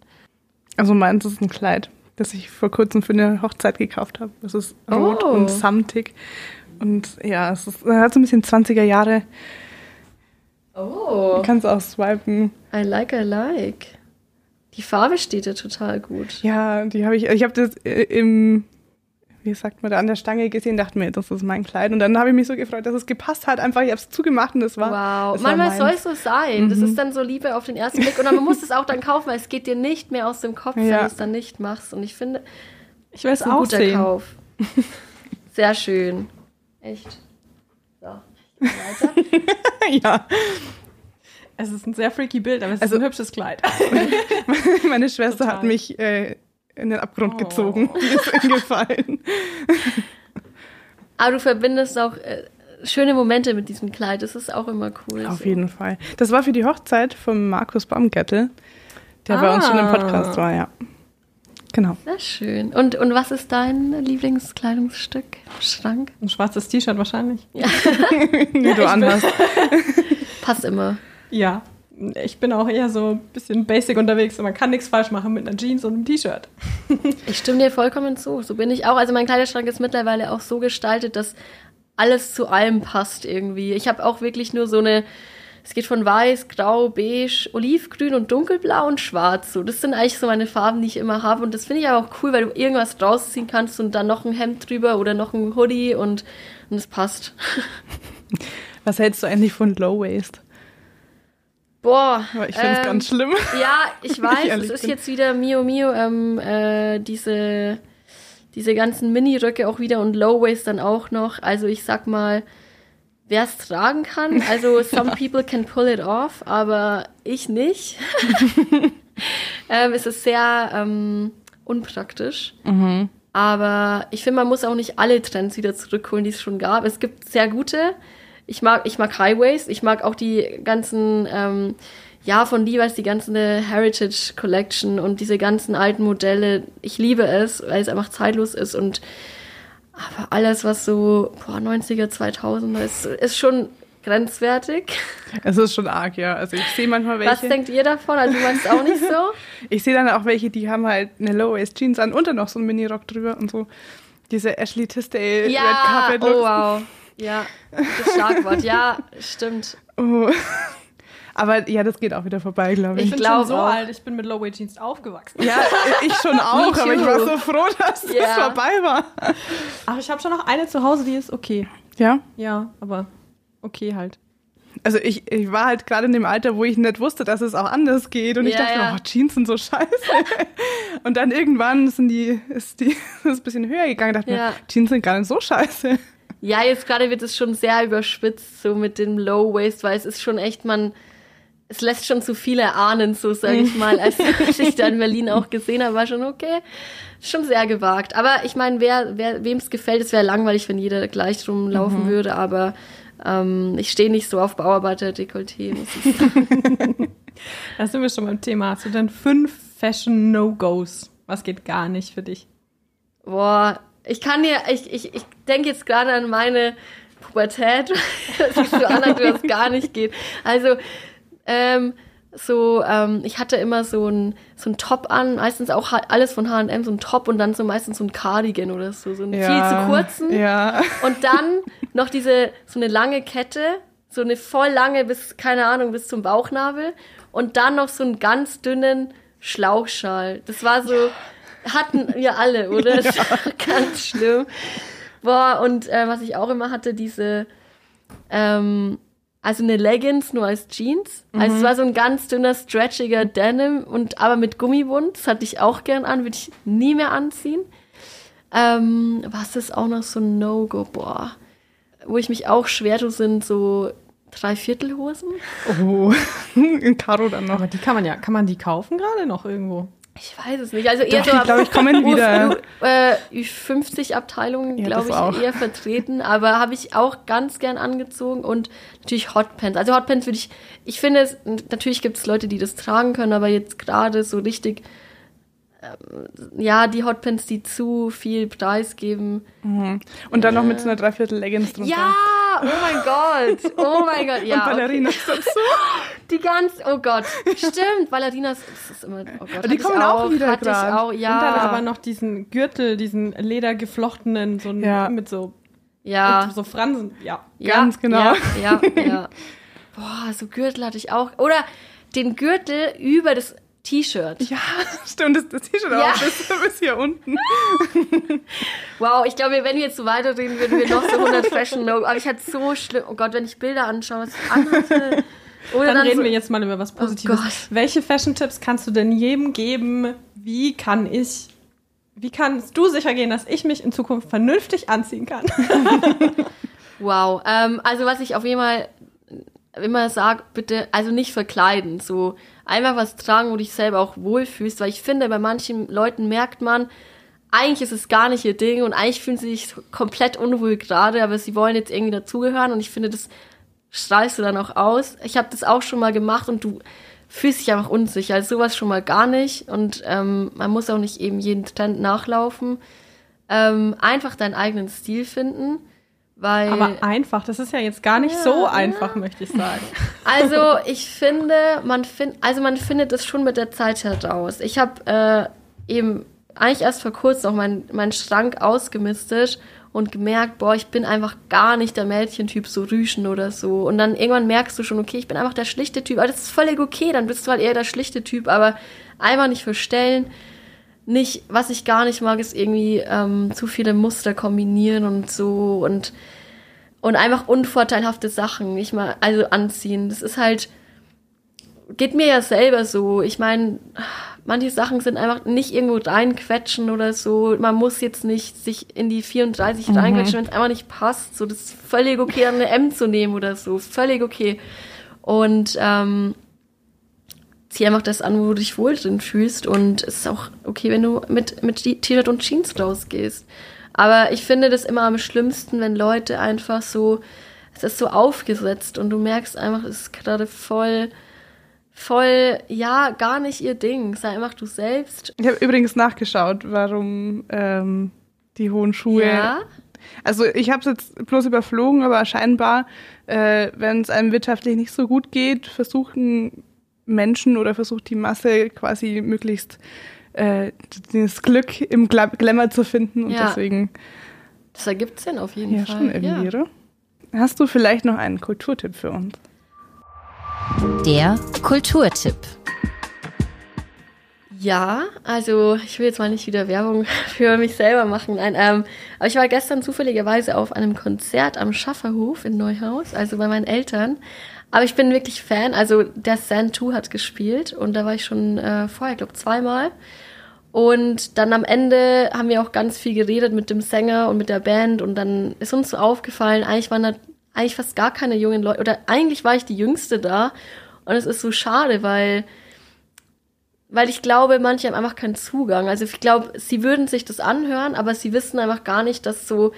Also meins ist ein Kleid, das ich vor kurzem für eine Hochzeit gekauft habe. Das ist rot Oh. und samtig. Und ja, es ist, hat so ein bisschen 20er Jahre. Oh. Du kannst auch swipen. I like, I like. Die Farbe steht dir total gut. Ja, die habe ich, ich habe das äh, im, wie sagt man da, an der Stange gesehen, dachte mir, das ist mein Kleid. Und dann habe ich mich so gefreut, dass es gepasst hat. Einfach, ich habe es zugemacht und es war. Wow, war manchmal soll es so sein. Das Mhm. ist dann so Liebe auf den ersten Blick. Und dann man muss es auch dann kaufen, weil es geht dir nicht mehr aus dem Kopf, wenn Ja. du es dann nicht machst. Und ich finde, Ich will es es ist ein auch guter sehen. Kauf. Sehr schön. Echt. So, weiter. ja, Es ist ein sehr freaky Bild, aber es Also- ist ein hübsches Kleid. meine Schwester Total. hat mich äh, in den Abgrund Oh. gezogen. Die ist hingefallen. Aber du verbindest auch äh, schöne Momente mit diesem Kleid. Das ist auch immer cool. Auf so. jeden Fall. Das war für die Hochzeit von Markus Baumgärtel, der bei uns schon im Ah. Podcast war, ja. Genau. Sehr schön. Und, und was ist dein Lieblingskleidungsstück im Schrank? Ein schwarzes T-Shirt wahrscheinlich. Nee, du anhast. Passt immer. Ja. Ich bin auch eher so ein bisschen basic unterwegs und man kann nichts falsch machen mit einer Jeans und einem T-Shirt. Ich stimme dir vollkommen zu. So bin ich auch. Also mein Kleiderschrank ist mittlerweile auch so gestaltet, dass alles zu allem passt irgendwie. Ich habe auch wirklich nur so eine, es geht von weiß, grau, beige, olivgrün und dunkelblau und schwarz. So, das sind eigentlich so meine Farben, die ich immer habe. Und das finde ich aber auch cool, weil du irgendwas rausziehen kannst und dann noch ein Hemd drüber oder noch ein Hoodie und, und es passt. Was hältst du eigentlich von Low Waist? Boah. Aber ich finde es ähm, ganz schlimm. Ja, ich weiß, es ist bin. jetzt wieder Mio Mio, ähm, äh, diese, diese ganzen Mini-Röcke auch wieder und Low-Waist dann auch noch. Also ich sag mal, wer es tragen kann, also some people can pull it off, aber ich nicht. ähm, es ist sehr ähm, unpraktisch. Aber ich finde, man muss auch nicht alle Trends wieder zurückholen, die es schon gab. Es gibt sehr gute. Ich mag, ich mag Highways. Ich mag auch die ganzen, ähm, ja, von Levi's, die ganze Heritage Collection und diese ganzen alten Modelle. Ich liebe es, weil es einfach zeitlos ist und aber alles, was so, boah, 90er, 2000er ist, ist schon grenzwertig. Es ist schon arg, ja. Also ich sehe manchmal Was welche. denkt ihr davon? Also du meinst auch nicht so? Ich sehe dann auch welche, die haben halt eine Low Waist Jeans an und dann noch so einen Mini-Rock drüber und so. Diese Ashley Tisdale Red Ja, Carpet oh Looks. wow. Ja, das Schlagwort. Ja, stimmt. Oh. Aber ja, das geht auch wieder vorbei, glaube Ich ich. bin glaub schon so auch. alt, ich bin mit Low Jeans aufgewachsen. Ja, ich schon auch, aber ich war so froh, dass Ja. das vorbei war. Aber ich habe schon noch eine zu Hause, die ist okay. Ja, Ja, aber okay halt. also ich, ich war halt gerade in dem Alter, wo ich nicht wusste, dass es auch anders geht. Und ich Ja, dachte, ja. oh, Jeans sind so scheiße. Und dann irgendwann sind die, ist die ist ein bisschen höher gegangen. Ich dachte Ja. mir, Jeans sind gar nicht so scheiße. Ja, jetzt gerade wird es schon sehr überspitzt, so mit dem Low Waist, weil es ist schon echt, man, es lässt schon zu viele ahnen, so sage ich mal, als ich da in Berlin auch gesehen habe, war schon okay, schon sehr gewagt. Aber ich meine, wer, wer, wem es gefällt, es wäre langweilig, wenn jeder gleich rumlaufen würde, aber ähm, ich stehe nicht so auf Bauarbeiter-Dekolleté, muss ich sagen. Da sind wir schon beim Thema. Hast du denn fünf Fashion No-Gos? Was geht gar nicht für dich? Boah, ich kann dir, ich, ich, ich denke jetzt gerade an meine Pubertät. Siehst du an, als das gar nicht geht. Also, ähm, so, ähm, ich hatte immer so ein, so ein Top an, meistens auch alles von H&M, so ein Top und dann so meistens so ein Cardigan oder so, so einen viel zu kurzen. Ja. Und dann noch diese, so eine lange Kette, so eine voll lange bis, keine Ahnung, bis zum Bauchnabel. Und dann noch so einen ganz dünnen Schlauchschal. Das war so, hatten wir alle, oder? Das war ganz schlimm. Boah, und äh, was ich auch immer hatte, diese, ähm, also eine Leggings nur als Jeans. Also es war so ein ganz dünner, stretchiger Denim und aber mit Gummibund. Das hatte ich auch gern an, würde ich nie mehr anziehen. Ähm, was ist auch noch so ein No-Go? Boah. Wo ich mich auch schwer tue, sind so Dreiviertelhosen. Oh, in Karo dann noch. Aber die kann man ja, kann man die kaufen gerade noch irgendwo? Ich weiß es nicht. Also eher Doch, so glaube ich, kommen wieder. Äh, Ü50-Abteilungen, Ja, glaube das auch. ich, eher vertreten. Aber habe ich auch ganz gern angezogen und natürlich Hotpants. Also Hotpants würde ich, ich finde es, natürlich gibt es Leute, die das tragen können, aber jetzt gerade so richtig, ja, die Hotpants, die zu viel Preis geben. Mhm. Und dann noch mit so einer Dreiviertel Leggings drunter. Ja, oh mein Gott, oh mein Gott, ja. Und Ballerinas okay. dazu. Die ganz, oh Gott, stimmt, Ballerinas, das ist immer, oh Gott, die ich kommen auch wieder hatte ich grad. auch, Und ja. dann aber noch diesen Gürtel, diesen ledergeflochtenen, so Ja. mit so, ja. mit so Fransen. Ja. Ja, Ganz genau. Ja, ja, ja. Boah, so Gürtel hatte ich auch. Oder den Gürtel über das T-Shirt. Ja, stimmt, das, das T-Shirt Ja. auch bis, bis hier unten. Wow, ich glaube, wenn wir jetzt so weiterreden, würden wir noch so 100 Fashion No. Aber ich hatte so schlimm. Oh Gott, wenn ich Bilder anschaue, was ich anhatte. Oder Dann, reden so, wir jetzt mal über was Positives. Oh Gott. Welche Fashion-Tipps kannst du denn jedem geben? Wie kann ich, wie kannst du sicher gehen, dass ich mich in Zukunft vernünftig anziehen kann? Wow. Ähm, also was ich auf jeden Fall immer sage, bitte, also nicht verkleiden. So einfach was tragen, wo du dich selber auch wohlfühlst. Weil ich finde, bei manchen Leuten merkt man, eigentlich ist es gar nicht ihr Ding und eigentlich fühlen sie sich komplett unwohl gerade, aber sie wollen jetzt irgendwie dazugehören und ich finde, das strahlst du dann auch aus. Ich habe das auch schon mal gemacht und du fühlst dich einfach unsicher. Also sowas schon mal gar nicht und ähm, man muss auch nicht eben jeden Trend nachlaufen. Ähm, einfach deinen eigenen Stil finden, weil Aber einfach, das ist ja jetzt gar nicht Ja, so ja. einfach, möchte ich sagen. Also ich finde, man find, also man findet es schon mit der Zeit heraus. Ich habe äh, eben eigentlich erst vor kurzem auch meinen mein Schrank ausgemistet und gemerkt, boah, ich bin einfach gar nicht der Mädchentyp, so Rüschen oder so. Und dann irgendwann merkst du schon, okay, ich bin einfach der schlichte Typ. Aber das ist völlig okay, dann bist du halt eher der schlichte Typ, aber einfach nicht verstellen. Nicht, was ich gar nicht mag, ist irgendwie ähm, zu viele Muster kombinieren und so und und einfach unvorteilhafte Sachen nicht mal also anziehen. Das ist halt geht mir ja selber so. Ich meine, manche Sachen sind einfach nicht irgendwo reinquetschen oder so. Man muss jetzt nicht sich in die 34 reinquetschen, wenn es einfach nicht passt. So, das ist völlig okay, eine M zu nehmen oder so. Völlig okay. Und ähm, zieh einfach das an, wo du dich wohl drin fühlst. Und es ist auch okay, wenn du mit, mit T-Shirt und Jeans rausgehst. Aber ich finde das immer am schlimmsten, wenn Leute einfach so, es ist so aufgesetzt und du merkst einfach, es ist gerade voll, voll, ja, gar nicht ihr Ding. Sei einfach du selbst. Ich habe übrigens nachgeschaut, warum ähm, die hohen Schuhe. Ja. Also ich habe es jetzt bloß überflogen, aber scheinbar, äh, wenn es einem wirtschaftlich nicht so gut geht, versuchen Menschen oder versucht die Masse quasi möglichst äh, das Glück im Gla Glamour zu finden und Ja. deswegen Das ergibt Sinn auf jeden ja Fall. schon irgendwie, oder? Hast du vielleicht noch einen Kulturtipp für uns? Der Kulturtipp. Ja, also ich will jetzt mal nicht wieder Werbung für mich selber machen. Nein, ähm, aber ich war gestern zufälligerweise auf einem Konzert am Schafferhof in Neuhaus, also bei meinen Eltern. Aber ich bin wirklich Fan. Also der Sand 2 hat gespielt und da war ich schon äh, vorher, glaube zweimal. Und dann am Ende haben wir auch ganz viel geredet mit dem Sänger und mit der Band und dann ist uns so aufgefallen, eigentlich waren da eigentlich fast gar keine jungen Leute oder eigentlich war ich die Jüngste da und es ist so schade, weil weil ich glaube, manche haben einfach keinen Zugang. Also ich glaube, sie würden sich das anhören, aber sie wissen einfach gar nicht, dass so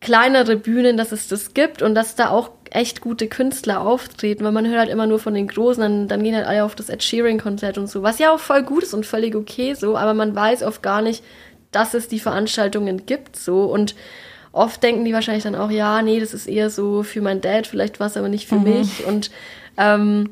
kleinere Bühnen, dass es das gibt und dass da auch echt gute Künstler auftreten, weil man hört halt immer nur von den Großen, dann, dann gehen halt alle auf das Ed Sheeran Konzert und so, was ja auch voll gut ist und völlig okay so, aber man weiß oft gar nicht, dass es die Veranstaltungen gibt so. Und oft denken die wahrscheinlich dann auch, ja, nee, das ist eher so für mein Dad, vielleicht war es aber nicht für mich. Und ähm,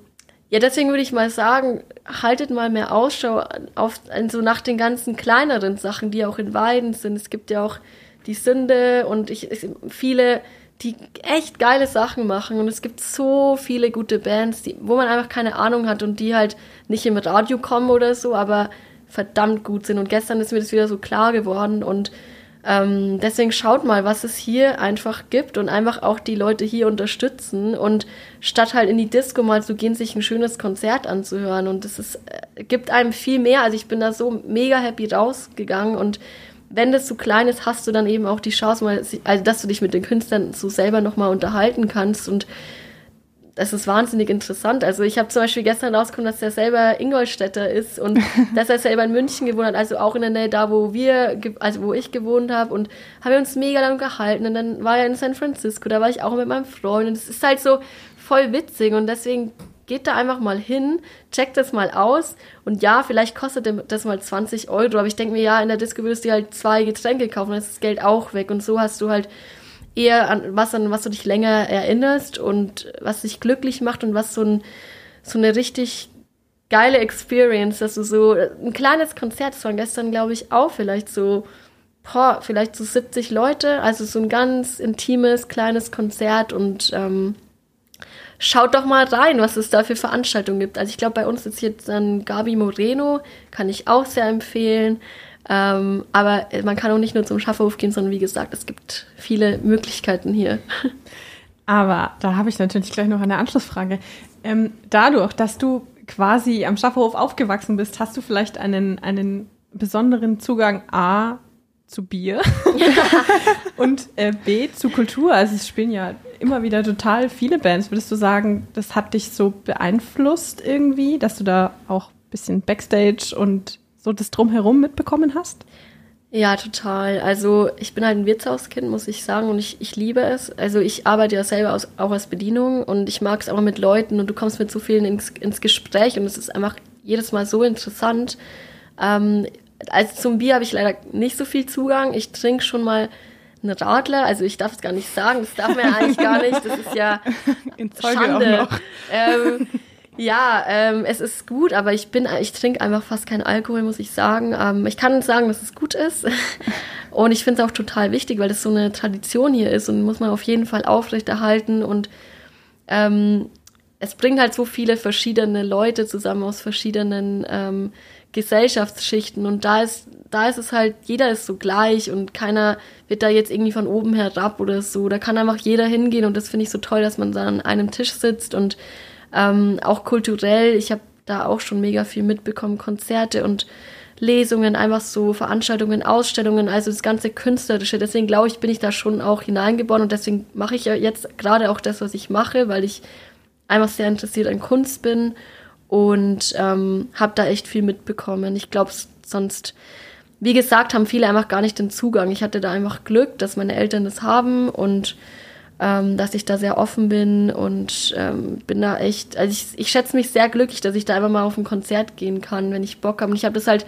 ja, deswegen würde ich mal sagen, haltet mal mehr Ausschau auf, so nach den ganzen kleineren Sachen, die auch in Weiden sind. Es gibt ja auch die Sünde und ich, ich, viele, die echt geile Sachen machen. Und es gibt so viele gute Bands, die, wo man einfach keine Ahnung hat und die halt nicht im Radio kommen oder so, aber verdammt gut sind. Und gestern ist mir das wieder so klar geworden und ähm, deswegen schaut mal, was es hier einfach gibt und einfach auch die Leute hier unterstützen und statt halt in die Disco mal zu gehen, sich ein schönes Konzert anzuhören und ist, äh, gibt einem viel mehr. Also ich bin da so mega happy rausgegangen und wenn das so klein ist, hast du dann eben auch die Chance, mal, also dass du dich mit den Künstlern so selber nochmal unterhalten kannst. Und das ist wahnsinnig interessant. Also ich habe zum Beispiel gestern rausgekommen, dass er selber Ingolstädter ist und dass er selber in München gewohnt hat, also auch in der Nähe da, wo wir, also wo ich gewohnt habe. Und haben wir uns mega lang gehalten und dann war er in San Francisco, da war ich auch mit meinem Freund. Und es ist halt so voll witzig. Und deswegen geht da einfach mal hin, checkt das mal aus. Und ja, vielleicht kostet das mal 20 Euro, aber ich denke mir, ja, in der Disco würdest du halt zwei Getränke kaufen, dann ist das Geld auch weg. Und so hast du halt eher an was, an was du dich länger erinnerst und was dich glücklich macht und was so, ein, so eine richtig geile Experience, dass du so ein kleines Konzert, das waren gestern, glaube ich, auch vielleicht so, boah, vielleicht so 70 Leute, also so ein ganz intimes, kleines Konzert und ähm, schaut doch mal rein, was es da für Veranstaltungen gibt. Also ich glaube, bei uns ist jetzt dann Gabi Moreno, kann ich auch sehr empfehlen. Ähm, aber man kann auch nicht nur zum Schafferhof gehen, sondern wie gesagt, es gibt viele Möglichkeiten hier. Aber da habe ich natürlich gleich noch eine Anschlussfrage. Ähm, dadurch, dass du quasi am Schafferhof aufgewachsen bist, hast du vielleicht einen, einen besonderen Zugang A zu Bier und äh, B zu Kultur. Also es spielen ja immer wieder total viele Bands. Würdest du sagen, das hat dich so beeinflusst irgendwie, dass du da auch ein bisschen Backstage und so das Drumherum mitbekommen hast? Ja, total. Also ich bin halt ein Wirtshauskind, muss ich sagen, und ich, ich liebe es. Also ich arbeite ja selber aus, auch als Bedienung und ich mag es auch mit Leuten und du kommst mit so vielen ins, ins Gespräch und es ist einfach jedes Mal so interessant. Ähm, also zum Bier habe ich leider nicht so viel Zugang. Ich trinke schon mal einen Radler, also ich darf es gar nicht sagen, das darf man ja eigentlich gar nicht, das ist ja Schande. Ähm, ja, ähm, es ist gut, aber ich bin, ich trinke einfach fast keinen Alkohol, muss ich sagen. Ähm, ich kann sagen, dass es gut ist. und ich finde es auch total wichtig, weil das so eine Tradition hier ist und muss man auf jeden Fall aufrechterhalten. Und ähm, es bringt halt so viele verschiedene Leute zusammen aus verschiedenen ähm, Gesellschaftsschichten. Und da ist, da ist es halt, jeder ist so gleich und keiner wird da jetzt irgendwie von oben herab oder so. Da kann einfach jeder hingehen und das finde ich so toll, dass man da an einem Tisch sitzt und ähm, auch kulturell, ich habe da auch schon mega viel mitbekommen, Konzerte und Lesungen, einfach so Veranstaltungen, Ausstellungen, also das ganze Künstlerische. Deswegen glaube ich, bin ich da schon auch hineingeboren und deswegen mache ich ja jetzt gerade auch das, was ich mache, weil ich einfach sehr interessiert an Kunst bin und ähm, habe da echt viel mitbekommen. Ich glaube, sonst, wie gesagt, haben viele einfach gar nicht den Zugang. Ich hatte da einfach Glück, dass meine Eltern das haben und ähm, dass ich da sehr offen bin und ähm, bin da echt, also ich, ich schätze mich sehr glücklich, dass ich da einfach mal auf ein Konzert gehen kann, wenn ich Bock habe. Und ich habe das halt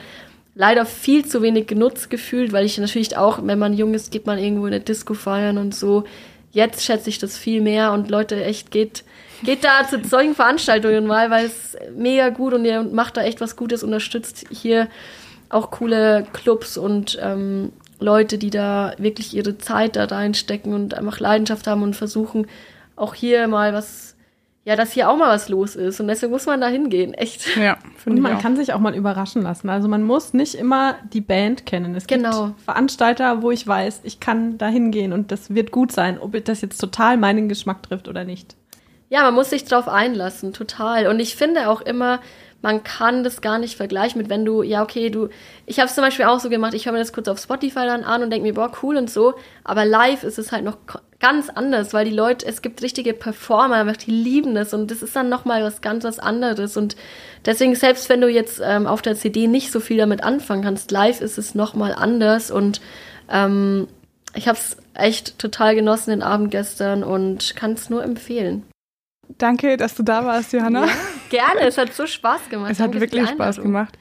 leider viel zu wenig genutzt gefühlt, weil ich natürlich auch, wenn man jung ist, geht man irgendwo in eine Disco feiern und so. Jetzt schätze ich das viel mehr und Leute, echt geht, geht da zu solchen Veranstaltungen mal, weil es mega gut und ihr macht da echt was Gutes, unterstützt hier auch coole Clubs und ähm, Leute, die da wirklich ihre Zeit da reinstecken und einfach Leidenschaft haben und versuchen, auch hier mal was, ja, dass hier auch mal was los ist. Und deswegen muss man da hingehen, echt. Ja, und man kann sich auch mal überraschen lassen. Also man muss nicht immer die Band kennen. Es genau. gibt Veranstalter, wo ich weiß, ich kann da hingehen und das wird gut sein, ob das jetzt total meinen Geschmack trifft oder nicht. Ja, man muss sich drauf einlassen, total. Und ich finde auch immer, man kann das gar nicht vergleichen mit, wenn du, ja, okay, du, ich habe es zum Beispiel auch so gemacht, ich höre mir das kurz auf Spotify dann an und denke mir, boah, cool und so, aber live ist es halt noch ganz anders, weil die Leute, es gibt richtige Performer, die lieben das und das ist dann nochmal was ganz was anderes und deswegen, selbst wenn du jetzt ähm, auf der CD nicht so viel damit anfangen kannst, live ist es nochmal anders und ähm, ich habe es echt total genossen den Abend gestern und kann es nur empfehlen. Danke, dass du da warst, Johanna. Ja, gerne, es hat so Spaß gemacht. Es hat Danke wirklich Spaß gemacht.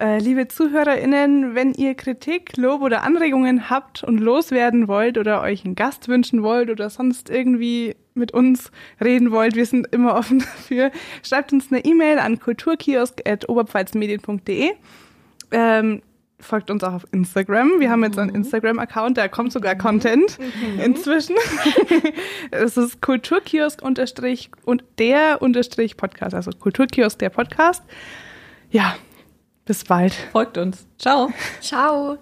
Äh, liebe ZuhörerInnen, wenn ihr Kritik, Lob oder Anregungen habt und loswerden wollt oder euch einen Gast wünschen wollt oder sonst irgendwie mit uns reden wollt, wir sind immer offen dafür, schreibt uns eine E-Mail an kulturkiosk.oberpfalzmedien.de. Ähm, folgt uns auch auf Instagram. Wir haben jetzt einen mhm. Instagram-Account, da kommt sogar Content mhm. inzwischen. es ist Kulturkiosk unterstrich und der unterstrich Podcast, also Kulturkiosk der Podcast. Ja, bis bald. Folgt uns. Ciao. Ciao.